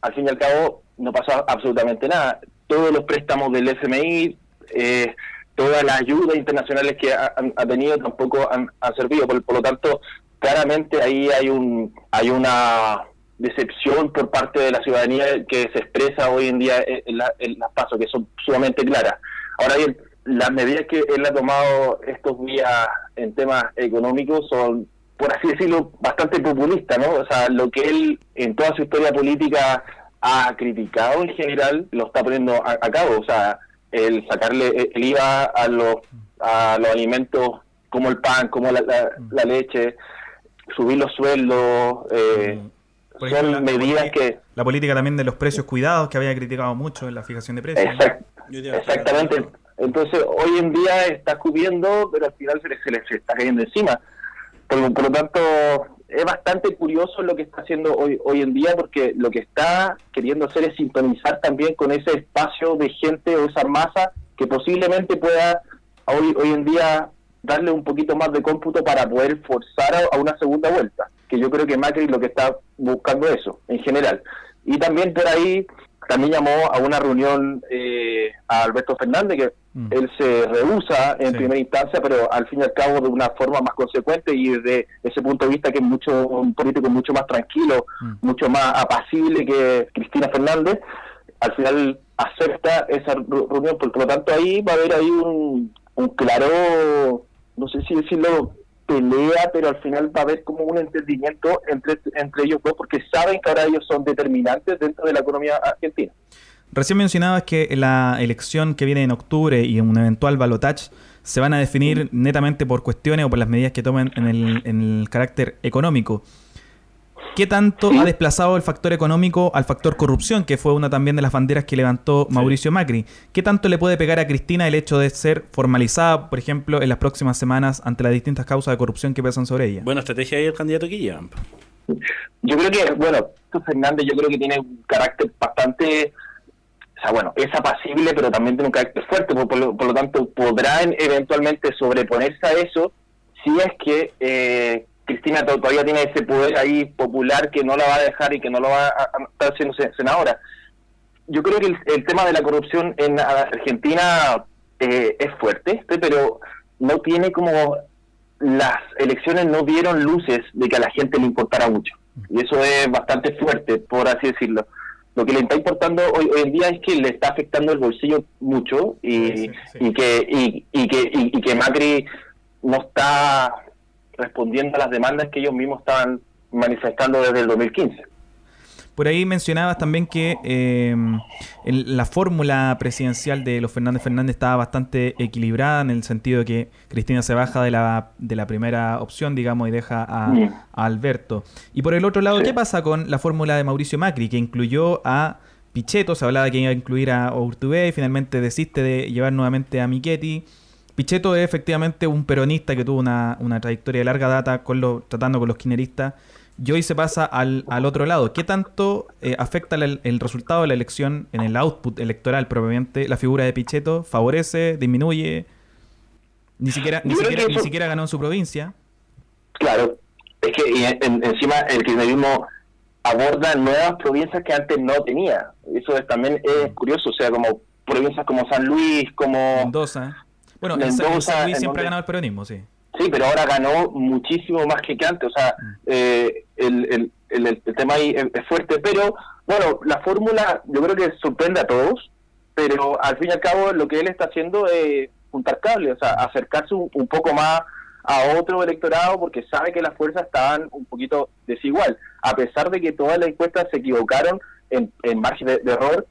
al fin y al cabo, no pasa absolutamente nada. Todos los préstamos del FMI, eh, todas las ayudas internacionales que ha, tenido tampoco han, servido. Por, lo tanto, claramente ahí hay un hay una decepción por parte de la ciudadanía que se expresa hoy en día en, las pasos, que son sumamente claras. Ahora bien, las medidas que él ha tomado estos días en temas económicos son, por así decirlo, bastante populistas, ¿no? O sea, lo que él en toda su historia política ha criticado en general, lo está poniendo a cabo. O sea, el sacarle el IVA a los, a los alimentos como el pan, como la, la, leche, subir los sueldos, eh, son medidas que...
La política también de los precios cuidados que había criticado mucho en la fijación de precios.
exactamente. Entonces, hoy en día está cubriendo, pero al final se les, se está cayendo encima. Por, por lo tanto, es bastante curioso lo que está haciendo hoy, hoy en día porque lo que está queriendo hacer es sintonizar también con ese espacio de gente o esa masa que posiblemente pueda hoy, hoy en día darle un poquito más de cómputo para poder forzar a, una segunda vuelta, que yo creo que Macri lo que está buscando eso en general. Y también por ahí también llamó a una reunión eh, a Alberto Fernández, que mm. él se rehúsa en primera instancia, pero al fin y al cabo de una forma más consecuente y desde ese punto de vista que es mucho un político mucho más tranquilo, mm. mucho más apacible que Cristina Fernández, al final acepta esa reunión, por lo tanto ahí va a haber ahí un, un claro, no sé si decirlo, pelea, pero al final va a haber como un entendimiento entre, entre ellos dos, porque saben que ahora ellos son determinantes dentro de la economía argentina.
Recién mencionabas que la elección que viene en octubre y un eventual balotage se van a definir netamente por cuestiones o por las medidas que tomen en el, en el carácter económico. ¿Qué tanto ha desplazado el factor económico al factor corrupción, que fue una también de las banderas que levantó Mauricio Macri? ¿Qué tanto le puede pegar a Cristina el hecho de ser formalizada, por ejemplo, en las próximas semanas ante las distintas causas de corrupción que pesan sobre ella?
Buena estrategia ahí el candidato que llevan.
Yo creo que, bueno, Fernández yo creo que tiene un carácter bastante o sea, bueno, es apacible, pero también tiene un carácter fuerte, por, lo, tanto, podrán eventualmente sobreponerse a eso si es que eh, Cristina todavía tiene ese poder ahí popular que no la va a dejar y que no lo va a, estar siendo senadora. Yo creo que el, tema de la corrupción en Argentina eh, es fuerte, pero no tiene como las elecciones no dieron luces de que a la gente le importara mucho. Y eso es bastante fuerte, por así decirlo. Lo que le está importando hoy, en día es que le está afectando el bolsillo mucho y, y que y, y que y que Macri no está respondiendo a las demandas que ellos mismos estaban manifestando desde el 2015.
Por ahí mencionabas también que eh, la fórmula presidencial de los Fernández Fernández estaba bastante equilibrada en el sentido de que Cristina se baja de la, de la primera opción, digamos, y deja a. Alberto. Y por el otro lado, ¿qué pasa con la fórmula de Mauricio Macri, que incluyó a Pichetto, se hablaba de que iba a incluir a Urtubey, y finalmente desiste de llevar nuevamente a Michetti? Pichetto es efectivamente un peronista que tuvo una, trayectoria de larga data con lo, tratando con los kirchneristas y hoy se pasa al, al otro lado. ¿Qué tanto eh, afecta el, resultado de la elección en el output electoral propiamente la figura de Pichetto? ¿Favorece? ¿Disminuye? Ni siquiera, ni siquiera, ganó en su provincia.
Claro, es que encima el kirchnerismo aborda nuevas provincias que antes no tenía. Eso es, también es curioso, o sea, como provincias como San Luis, como
Mendoza. Bueno, Mendoza, Luis siempre ha ganado el peronismo, sí.
Sí, pero ahora ganó muchísimo más que antes. O sea, mm. eh, el, el, el, tema ahí es, fuerte. Pero, bueno, la fórmula yo creo que sorprende a todos. Pero al fin y al cabo, lo que él está haciendo es juntar cables, o sea, acercarse un, poco más a otro electorado porque sabe que las fuerzas estaban un poquito desigual. A pesar de que todas las encuestas se equivocaron en, en margen de, error,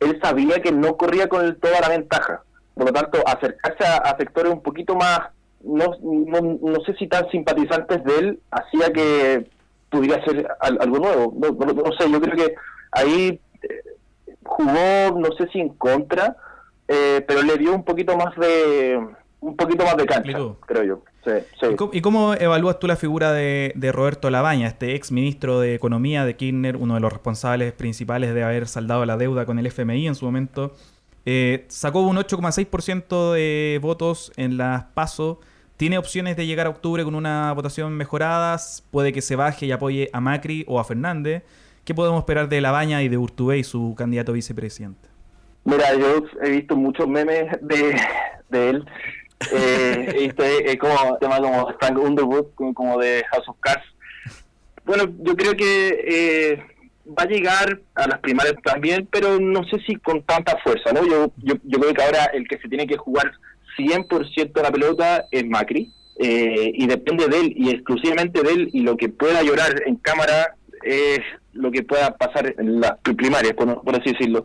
él sabía que no corría con toda la ventaja. Por lo tanto, acercarse a, sectores un poquito más, no, no, sé si tan simpatizantes de él, hacía que pudiera ser algo nuevo. No, sé, yo creo que ahí eh, jugó, no sé si en contra, eh, pero le dio un poquito más de un poquito más de cancha, creo yo. Sí, sí.
¿Y cómo, y cómo evalúas tú la figura de, de Roberto Labaña, este ex ministro de Economía de Kirchner, uno de los responsables principales de haber saldado la deuda con el FMI en su momento? Eh, sacó un 8,6% de votos en las PASO. ¿Tiene opciones de llegar a octubre con una votación mejorada? Puede que se baje y apoye a Macri o a Fernández. ¿Qué podemos esperar de Labaña y de Urtubey, su candidato a vicepresidente?
Mira, yo he visto muchos memes de, él. Eh, he visto eh, como tema como Underwood, como, como de House of Cards. Bueno, yo creo que eh, va a llegar a las primarias también, pero no sé si con tanta fuerza, ¿no? Yo, yo, yo creo que ahora el que se tiene que jugar 100% la pelota es Macri, eh, y depende de él, y exclusivamente de él, y lo que pueda llorar en cámara es lo que pueda pasar en las primarias, por, por así decirlo.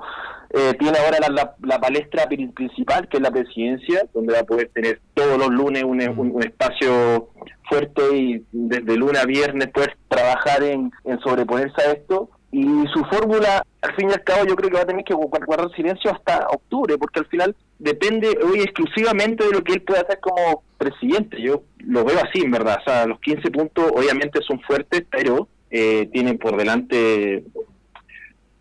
Eh, tiene ahora la, la- la palestra pri- principal, que es la presidencia, donde va a poder tener todos los lunes un, un- un espacio fuerte y desde lunes a viernes poder trabajar en sobreponerse a esto. Y su fórmula, al fin y al cabo, yo creo que va a tener que gu- guardar silencio hasta octubre, porque al final depende hoy exclusivamente de lo que él pueda hacer como presidente. Yo lo veo así, en verdad. O sea, los 15 puntos obviamente son fuertes, pero eh, tienen por delante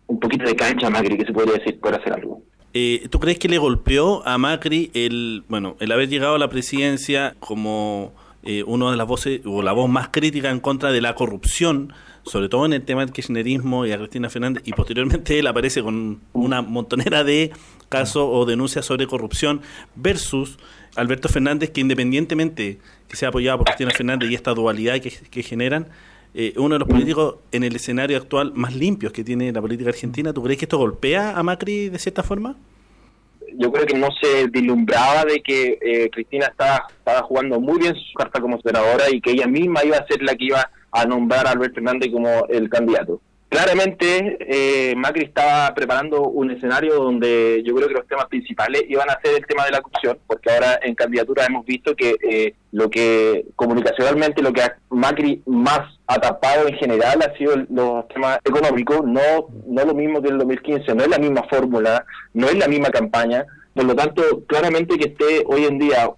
un poquito de cancha Macri, que se podría decir, por hacer algo.
Eh, ¿Tú crees que le golpeó a Macri el, bueno, el haber llegado a la presidencia como eh, una de las voces o la voz más crítica en contra de la corrupción, sobre todo en el tema del kirchnerismo y a Cristina Fernández, y posteriormente él aparece con una montonera de casos o denuncias sobre corrupción versus Alberto Fernández, que independientemente que sea apoyado por Cristina Fernández y esta dualidad que, que generan, eh, uno de los políticos en el escenario actual más limpios que tiene la política argentina. ¿Tú crees que esto golpea a Macri de cierta forma?
yo creo que no se dilumbraba de que eh, Cristina estaba, estaba jugando muy bien su carta como senadora y que ella misma iba a ser la que iba a nombrar a Alberto Fernández como el candidato. Claramente, eh, Macri estaba preparando un escenario donde yo creo que los temas principales iban a ser el tema de la corrupción, porque ahora en candidatura hemos visto que eh, lo que comunicacionalmente lo que Macri más ha tapado en general ha sido el- los temas económicos, no, no lo mismo que el 2015, no es la misma fórmula, no es la misma campaña, por lo tanto, claramente que esté hoy en día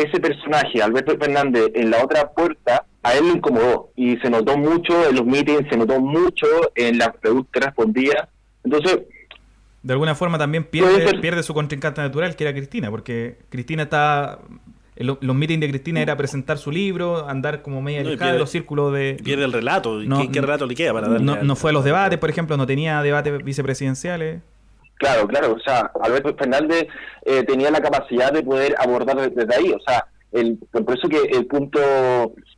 ese personaje, Alberto Fernández, en la otra puerta, a él le incomodó y se notó mucho en los meetings, se notó mucho en las preguntas que respondía. Entonces,
De alguna forma también pierde,
ser.
pierde su contrincante natural, que era Cristina, porque Cristina está... Los meetings de Cristina era presentar su libro, andar como media
No,
alejada de
pierde-
los círculos de...
Pierde el relato. ¿Y
No,
¿Qué, relato le queda para darle?
No, no fue a los debates, por ejemplo, no tenía debates vicepresidenciales.
Claro, claro, o sea, Alberto Fernández eh, tenía la capacidad de poder abordar de- desde ahí, o sea, el, por eso que el punto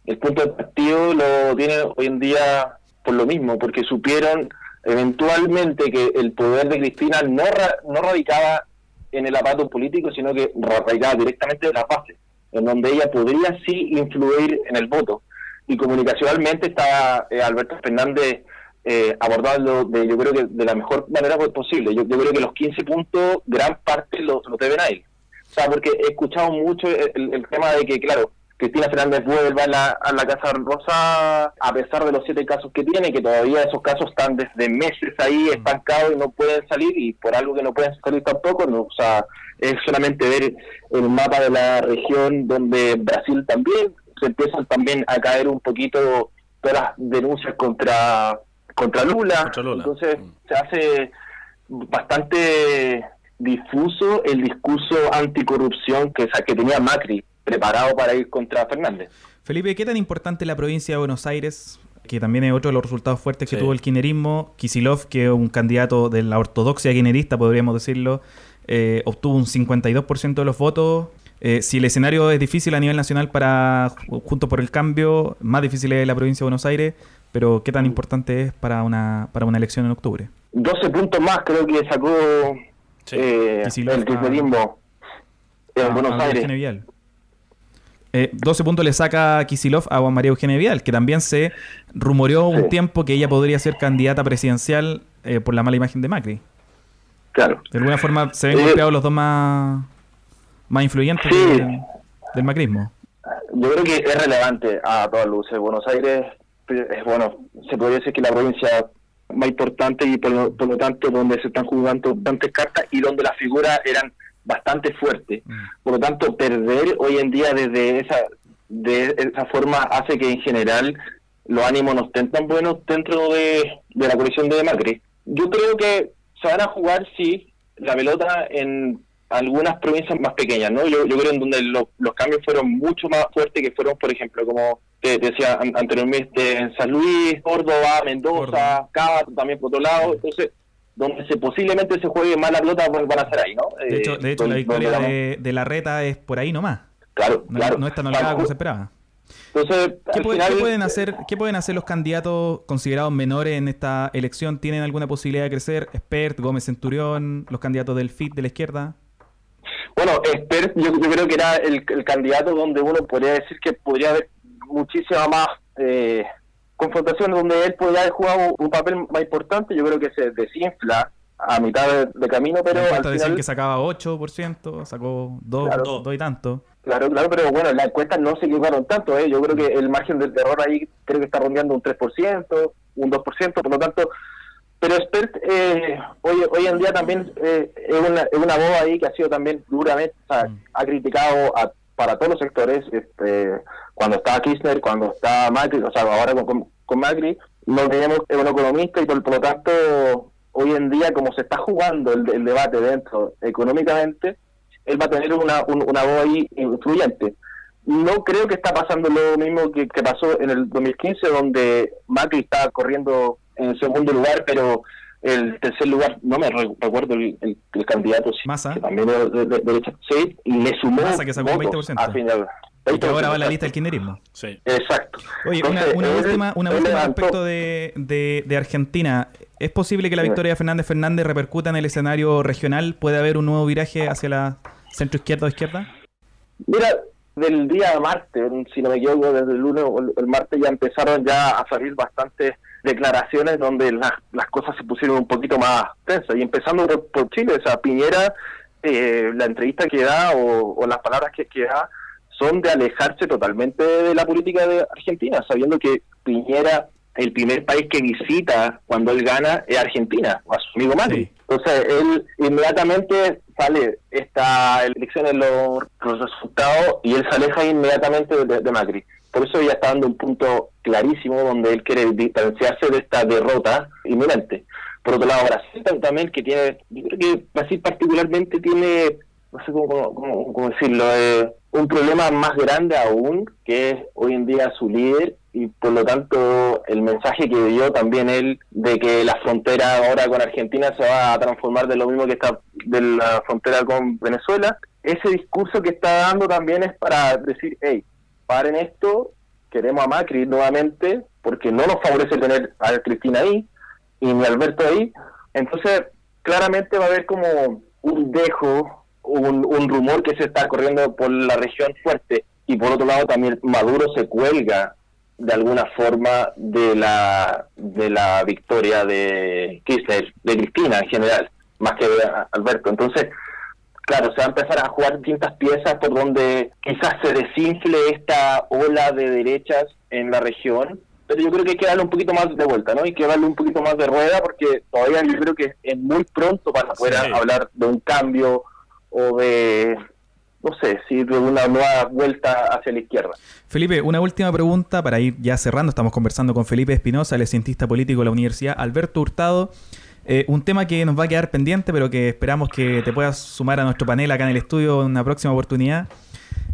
el punto del partido lo tiene hoy en día por lo mismo, porque supieron eventualmente que el poder de Cristina no ra- no radicaba en el aparato político, sino que radicaba directamente en la base, en donde ella podría sí influir en el voto. Y comunicacionalmente estaba eh, Alberto Fernández eh, abordando de, yo creo que de la mejor manera posible. Yo, yo creo que los 15 puntos, gran parte los lo deben a él. O sea, porque he escuchado mucho el, el- el tema de que, claro, Cristina Fernández vuelva a la, a la Casa Rosa a pesar de los siete casos que tiene, que todavía esos casos están desde meses ahí estancados y no pueden salir, y por algo que no pueden salir tampoco, no, o sea, es solamente ver el mapa de la región donde Brasil también se empiezan también a caer un poquito todas las denuncias contra contra Lula,
Contra Lula.
entonces
Mm.
se hace bastante difuso el discurso anticorrupción que, que tenía Macri preparado para ir contra Fernández.
Felipe, ¿qué tan importante es la provincia de Buenos Aires? Que también es otro de los resultados fuertes que
Sí.
tuvo el kirchnerismo. Kisilov, que es un candidato de la ortodoxia kirchnerista, podríamos decirlo, eh, obtuvo un 52% de los votos. Eh, si el escenario es difícil a nivel nacional para Juntos por el Cambio, más difícil es la provincia de Buenos Aires, pero ¿qué tan importante es para una, para una elección en octubre?
12 puntos más creo que sacó
Sí.
eh,
Kicillof
el kirchnerismo en
a-
Buenos
a
Aires.
Eh, 12 puntos le saca Kisilov a María Eugenia Vidal, que también se rumoreó un
Sí.
tiempo que ella podría ser candidata presidencial eh, por la mala imagen de Macri.
Claro.
De alguna forma se ven
Eh,
golpeados los dos más, más influyentes
Sí.
del, del macrismo.
Yo creo que es relevante a todas luces. Buenos Aires, es bueno, se podría decir que la provincia más importantes y por lo, por lo tanto donde se están jugando bastantes cartas y donde las figuras eran bastante fuertes.
Mm.
Por lo tanto, perder hoy en día desde esa de esa forma hace que en general los ánimos no estén tan buenos dentro de, de la coalición de Macri. Yo creo que se van a jugar, sí, la pelota en algunas provincias más pequeñas, ¿no? Yo, yo creo en donde lo- los cambios fueron mucho más fuertes que fueron, por ejemplo, como te decía an- anteriormente, en San Luis, Córdoba, Mendoza. Cava también por otro lado. Entonces, donde se posiblemente se juegue más la pelota van van a ser ahí, ¿no?
De hecho,
Eh,
de hecho la victoria de, de la reta es por ahí nomás.
Claro,
No,
claro.
no es tan holgada
Claro.
como se esperaba.
Entonces,
¿Qué,
al
puede-
final,
qué pueden hacer, ¿Qué pueden hacer los candidatos considerados menores en esta elección? ¿Tienen alguna posibilidad de crecer? Expert, Gómez Centurión, los candidatos del FIT de la izquierda.
Bueno, Esper, yo, yo creo que era el, el candidato donde uno podría decir que podría haber muchísima más eh, confrontación, donde él podría haber jugado un papel más importante. Yo creo que se desinfla a mitad de, de camino, pero al final,
que sacaba 8%, sacó 2,
Claro.
2, y tanto.
claro, claro, pero bueno, las encuestas no se equivocaron tanto. ¿eh? Yo creo que el margen de error ahí creo que está rondeando un 3%, un 2%, por lo tanto, pero Spert eh, hoy, hoy en día también eh, es, una, es una voz ahí que ha sido también duramente, o sea,
Mm.
ha criticado a, para todos los sectores, este, cuando estaba Kirchner, cuando está Macri, o sea, ahora con, con, Macri, no tenemos un economista y por, por lo tanto, hoy en día como se está jugando el, debate dentro económicamente, él va a tener una, un- una voz ahí influyente. No creo que está pasando lo mismo que, que pasó en el 2015, donde Macri estaba corriendo en segundo lugar, pero el tercer lugar, no me re- recuerdo el, el- el candidato, sí,
Massa.
que también era de, de- derecha, sí, y le sumó
Massa, que sacó un
votos
20%.
al final.
Y que ahora va en la
20%,
lista del kirchnerismo.
Sí.
Exacto.
Oye, una,
Entonces,
una
él-
última, una última respecto de, de, de Argentina. ¿Es posible que la victoria de Fernández Fernández repercuta en el escenario regional? ¿Puede haber un nuevo viraje hacia la centro izquierda o izquierda?
Mira, del día martes, si no me equivoco, desde el lunes o el- el martes ya empezaron ya a salir bastantes declaraciones donde las, las cosas se pusieron un poquito más tensas. Y empezando por, por Chile, o sea, Piñera, eh, la entrevista que da o, o las palabras que, que da son de alejarse totalmente de la política de Argentina, sabiendo que Piñera, el primer país que visita cuando él gana es Argentina, a su amigo Macri.
Sí.
Entonces, él inmediatamente sale esta elección en los, los resultados y él se aleja inmediatamente de, de Macri. Por eso ya está dando un punto clarísimo donde él quiere distanciarse de esta derrota inminente. Por otro lado, Brasil tam- también que tiene, yo creo que Brasil particularmente tiene, no sé cómo, cómo- cómo- cómo decirlo, eh, un problema más grande aún, que es hoy en día su líder y por lo tanto el mensaje que dio también él de que la frontera ahora con Argentina se va a transformar de lo mismo que está de la frontera con Venezuela, ese discurso que está dando también es para decir, hey, paren esto, queremos a Macri nuevamente, porque no nos favorece tener a Cristina ahí y ni Alberto ahí. Entonces, claramente va a haber como un dejo, un, un rumor que se está corriendo por la región fuerte. Y por otro lado, también Maduro se cuelga de alguna forma de la de la victoria de Kirchner, de Cristina en general, más que de Alberto. Entonces, claro, se va a empezar a jugar distintas piezas por donde quizás se desinfle esta ola de derechas en la región, pero yo creo que hay que darle un poquito más de vuelta, ¿no? Hay que darle un poquito más de rueda porque todavía yo creo que es muy pronto para poder
Sí.
hablar de un cambio o de, no sé, si de una nueva vuelta hacia la izquierda.
Felipe, una última pregunta para ir ya cerrando. Estamos conversando con Felipe Espinosa, el cientista político de la Universidad Alberto Hurtado. Eh, un tema que nos va a quedar pendiente, pero que esperamos que te puedas sumar a nuestro panel acá en el estudio en una próxima oportunidad.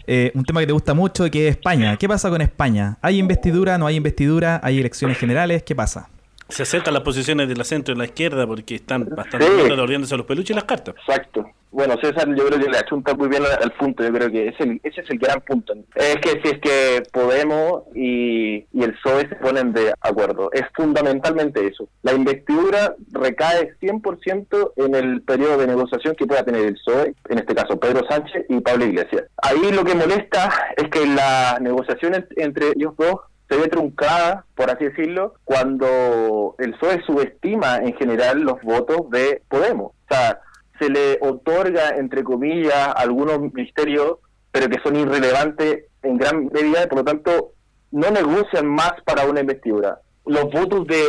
Eh, un tema que te gusta mucho, que es España. ¿Qué pasa con España? ¿Hay investidura? ¿No hay investidura? ¿Hay elecciones generales? ¿Qué pasa?
Se acercan las posiciones de la centro y la izquierda porque están bastante
Sí.
sí. a los peluches y las cartas.
Exacto. Bueno, César, yo creo que le achunta muy bien al, punto. Yo creo que ese, ese es el gran punto. Es que si es que Podemos y, y el PSOE se ponen de acuerdo, es fundamentalmente eso. La investidura recae 100% en el periodo de negociación que pueda tener el PSOE, en este caso Pedro Sánchez y Pablo Iglesias. Ahí lo que molesta es que la negociación ent- entre ellos dos se ve truncada, por así decirlo, cuando el PSOE subestima en general los votos de Podemos. O sea, se le otorga, entre comillas, algunos ministerios, pero que son irrelevantes en gran medida, y por lo tanto no negocian más para una investidura. los votos de,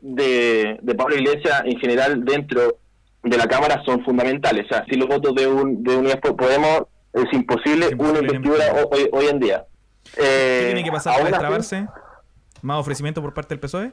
de, de Pablo Iglesias en general dentro de la Cámara son fundamentales. O sea, si los votos de, un, de Unidas Podemos es imposible,
imposible
una investidura hoy, hoy en día. Eh,
¿Qué tiene que pasar para
así,
destrabarse? ¿Más ofrecimiento por parte del PSOE?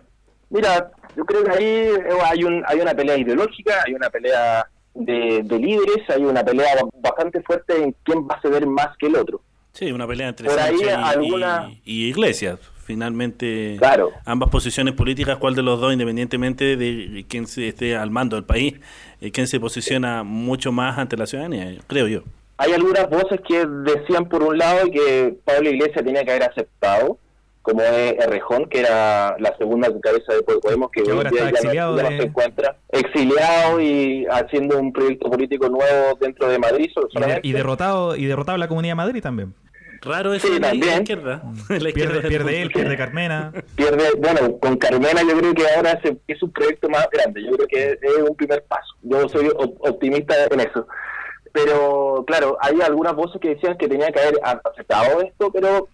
Mira, yo creo que ahí eh, hay, un, hay una pelea ideológica, hay una pelea de, de líderes, hay una pelea bastante fuerte en quién va a ceder más que el otro.
Sí, una pelea entre
Por ahí
Sánchez y,
alguna-
y- y Iglesias. Finalmente,
Claro.
ambas posiciones políticas, cuál de los dos, independientemente de quién se esté al mando del país, eh, quién se posiciona mucho más ante la ciudadanía, creo yo.
Hay algunas voces que decían por un lado que Pablo Iglesias tenía que haber aceptado, como es Errejón, que era la segunda cabeza de Podemos, que,
Que
hoy
ahora
ya no-
exiliado
ya no
de-
se encuentra exiliado y haciendo un proyecto político nuevo dentro de Madrid.
Y, de-
solamente.
y derrotado y derrotado la Comunidad de Madrid también.
Raro eso
Sí,
la,
también.
la izquierda. La izquierda
Pierde, pierde él, pierde Carmena.
pierde, bueno, con Carmena yo creo que ahora es un proyecto más grande, yo creo que es, es un primer paso, yo soy op- optimista en eso. Pero claro, hay algunas voces que decían que tenía que haber aceptado esto, pero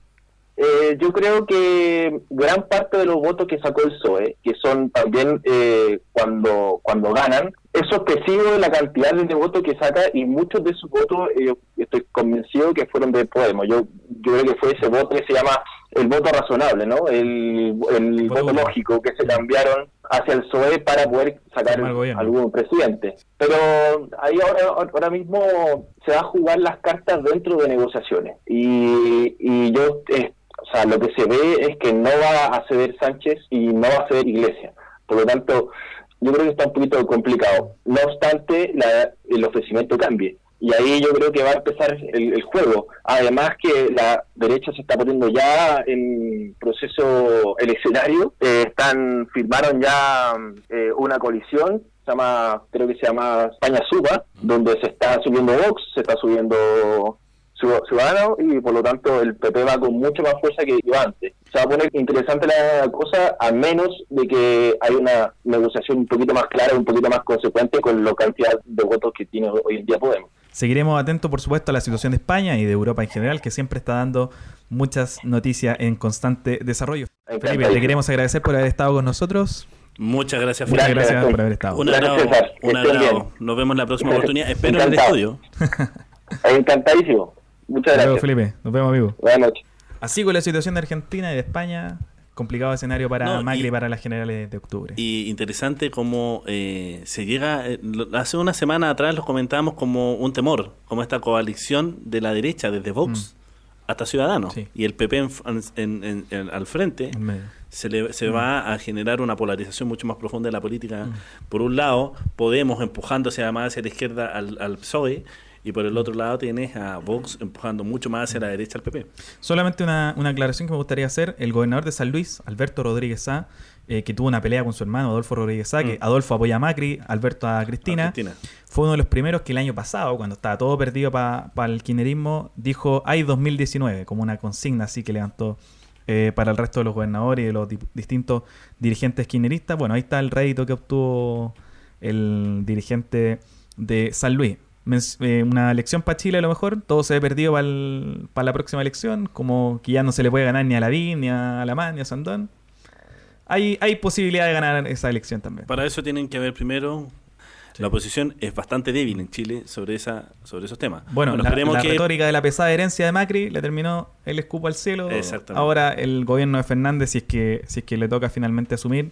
eh, yo creo que gran parte de los votos que sacó el PSOE, que son también eh, cuando cuando ganan, es sorpresivo la cantidad de votos que saca y muchos de esos votos eh, estoy convencido que fueron de Podemos. Yo, yo creo que fue ese voto que se llama el voto razonable, ¿no? El, el
Voto
lógico que se cambiaron hacia el PSOE para poder sacar algún presidente. Pero ahí ahora, ahora mismo se va a jugar las cartas dentro de negociaciones. Y, y yo, eh, o sea, lo que se ve es que no va a ceder Sánchez y no va a ceder Iglesia. Por lo tanto, yo creo que está un poquito complicado. No obstante, la- el ofrecimiento cambie. Y ahí yo creo que va a empezar el, juego. Además que la derecha se está poniendo ya en proceso eleccionario. Eh, están firmaron ya eh, una coalición, se llama creo que se llama España Suba, donde se está subiendo Vox, se está subiendo Ciu- Ciudadanos y por lo tanto el PP va con mucho más fuerza que iba antes. Se va a poner interesante la cosa a menos de que haya una negociación un poquito más clara, un poquito más consecuente con la cantidad de votos que tiene hoy en día Podemos.
Seguiremos atentos, por supuesto, a la situación de España y de Europa en general, que siempre está dando muchas noticias en constante desarrollo. Felipe, te queremos agradecer por haber estado con nosotros.
Muchas gracias,
Muchas
Felipe.
Gracias,
gracias por haber estado.
Un
Gracias,
agrado.
Que
un agrado. Nos vemos la próxima oportunidad. Espero en el
Encantado.
estudio.
Encantadísimo. Muchas
Hasta luego,
gracias.
Felipe. Nos vemos, amigo.
Buenas noches.
Así con la situación de Argentina y de España, complicado escenario para
No,
Macri
y-
para las generales de octubre.
Y interesante cómo eh, se llega, eh, hace una semana atrás los comentábamos como un temor, como esta coalición de la derecha, desde Vox hasta Ciudadanos,
Sí.
y el PP en- en- en- en- al frente, se, le,
Mm.
se va a generar una polarización mucho más profunda de la política. Por un lado, Podemos empujando hacia más hacia la izquierda al, al PSOE, y por el otro lado tienes a Vox empujando mucho más hacia la derecha al PP.
Solamente una, una aclaración que me gustaría hacer. El gobernador de San Luis, Alberto Rodríguez Sá, eh, que tuvo una pelea con su hermano Adolfo Rodríguez Sá, que
Mm.
Adolfo apoya a Macri, Alberto a Cristina, fue uno de los primeros que el año pasado, cuando estaba todo perdido para el kirchnerismo, dijo hay 2019, como una consigna así que levantó eh, para el resto de los gobernadores y de los di- distintos dirigentes kirchneristas. Bueno, ahí está el rédito que obtuvo el dirigente de San Luis. Eh, una elección para Chile a lo mejor, todo se ve perdido para la próxima elección, como que ya no se le puede ganar ni a Lavín, ni a Alamán, ni a Sandón. Hay, hay posibilidad de ganar esa elección también.
Para eso tienen que ver primero. La oposición es bastante débil en Chile sobre esa sobre esos temas.
Bueno, la,
esperemos
la
que
retórica de la pesada herencia de Macri le terminó el escupo al cielo. Ahora el gobierno de Fernández, si es que si es que le toca finalmente asumir,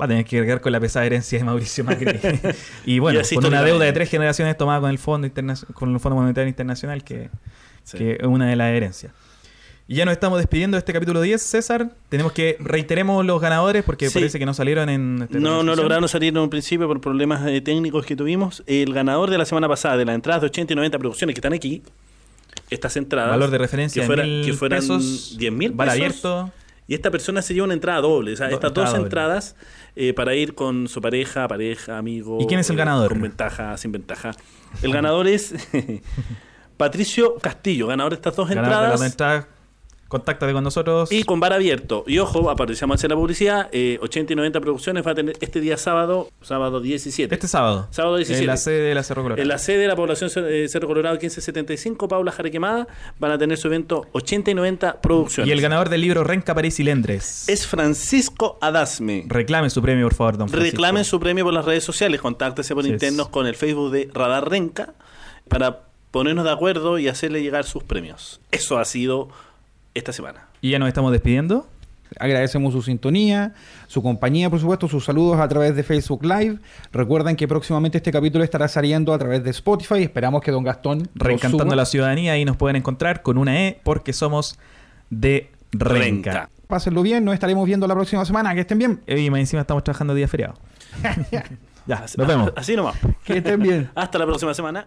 va a tener que cargar con la pesada herencia de Mauricio Macri. y bueno,
Y
con una deuda de tres generaciones tomada con el Fondo con el Fondo Monetario Internacional, que,
Sí.
que es una de las herencias. Y ya nos estamos despidiendo de este capítulo 10, César. Tenemos que reiteremos los ganadores porque
Sí.
parece que no salieron en
No, no lograron salir en un principio por problemas eh, técnicos que tuvimos. El ganador de la semana pasada de las entradas de 80 y 90 producciones que están aquí, estas entradas.
Valor de referencia
que,
de
fuera-
mil
que fueran
pesos,
10 mil pesos.
abierto.
Y esta persona se lleva una entrada doble. O sea,
Do-
estas dos
doble.
entradas eh, para ir con su pareja, pareja, amigo.
¿Y quién es el
eh,
ganador?
Con ventaja, sin ventaja. El ganador es Patricio Castillo, ganador de estas dos
Ganador de las
entradas.
Contáctate con nosotros.
Y con bar abierto. Y ojo, aprovechamos a hacer la publicidad. eh, 80 y 90 producciones va a tener este día sábado, sábado 17.
Este sábado.
Sábado 17.
En la sede de la Cerro Colorado.
En la sede de la población eh, Cerro Colorado 1575, Paula Jarequemada, van a tener su evento 80 y 90 producciones.
Y el ganador del libro Renca París y Lendres.
es Francisco Adasme.
Reclame su premio, por favor, don Francisco.
Reclamen su premio por las redes sociales, contáctese por internos con el Facebook de Radar Renca para ponernos de acuerdo y hacerle llegar sus premios. Eso ha sido esta semana.
Y ya nos estamos despidiendo.
Agradecemos su sintonía, su compañía, por supuesto, sus saludos a través de Facebook Live. Recuerden que próximamente este capítulo estará saliendo a través de Spotify. Esperamos que don Gastón
Reencantando
suba.
la ciudadanía. Ahí nos pueden encontrar con una E porque somos de Renca.
Renca.
Pásenlo bien, nos estaremos viendo la próxima semana. Que estén bien.
Y más encima estamos trabajando día feriado. ya,
Así-
nos vemos.
Así nomás.
Que estén bien.
Hasta la próxima semana.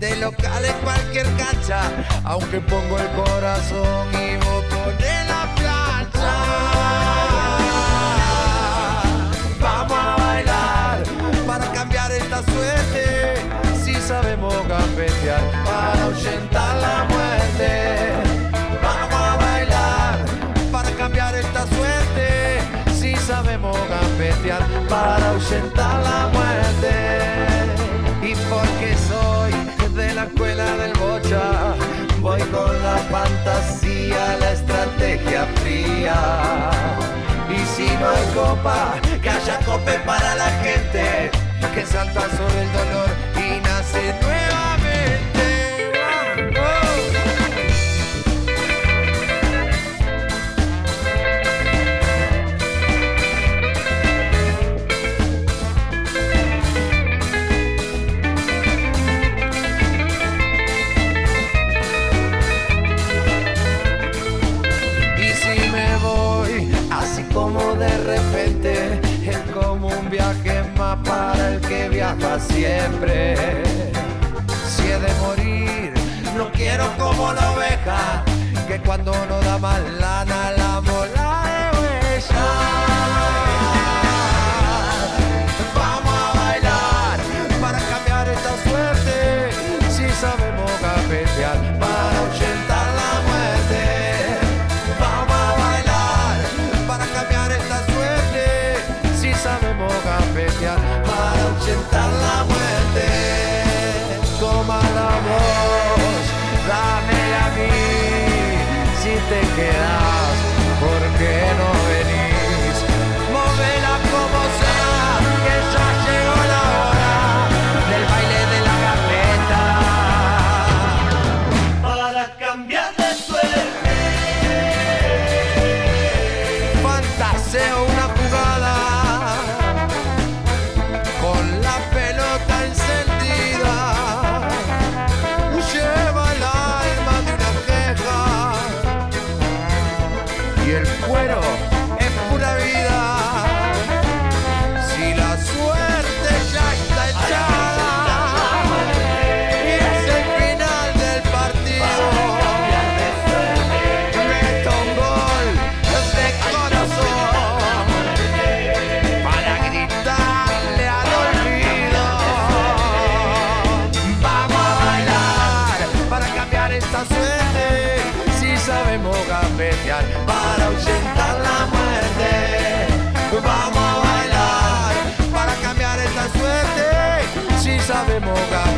de local en cualquier cancha, aunque pongo el corazón y vos pones la plancha. Vamos a bailar para cambiar esta suerte, si sabemos gambetear para ahuyentar la muerte. Vamos a bailar para cambiar esta suerte, si sabemos gambetear para ahuyentar la muerte. Y porque soy la escuela del bocha, voy con la fantasía, la estrategia fría. Y si no hay copa, que haya cope para la gente, que salta sobre el dolor y nace nuevamente. Siempre. Si he de morir, no quiero como la oveja, que cuando no da más lana la mola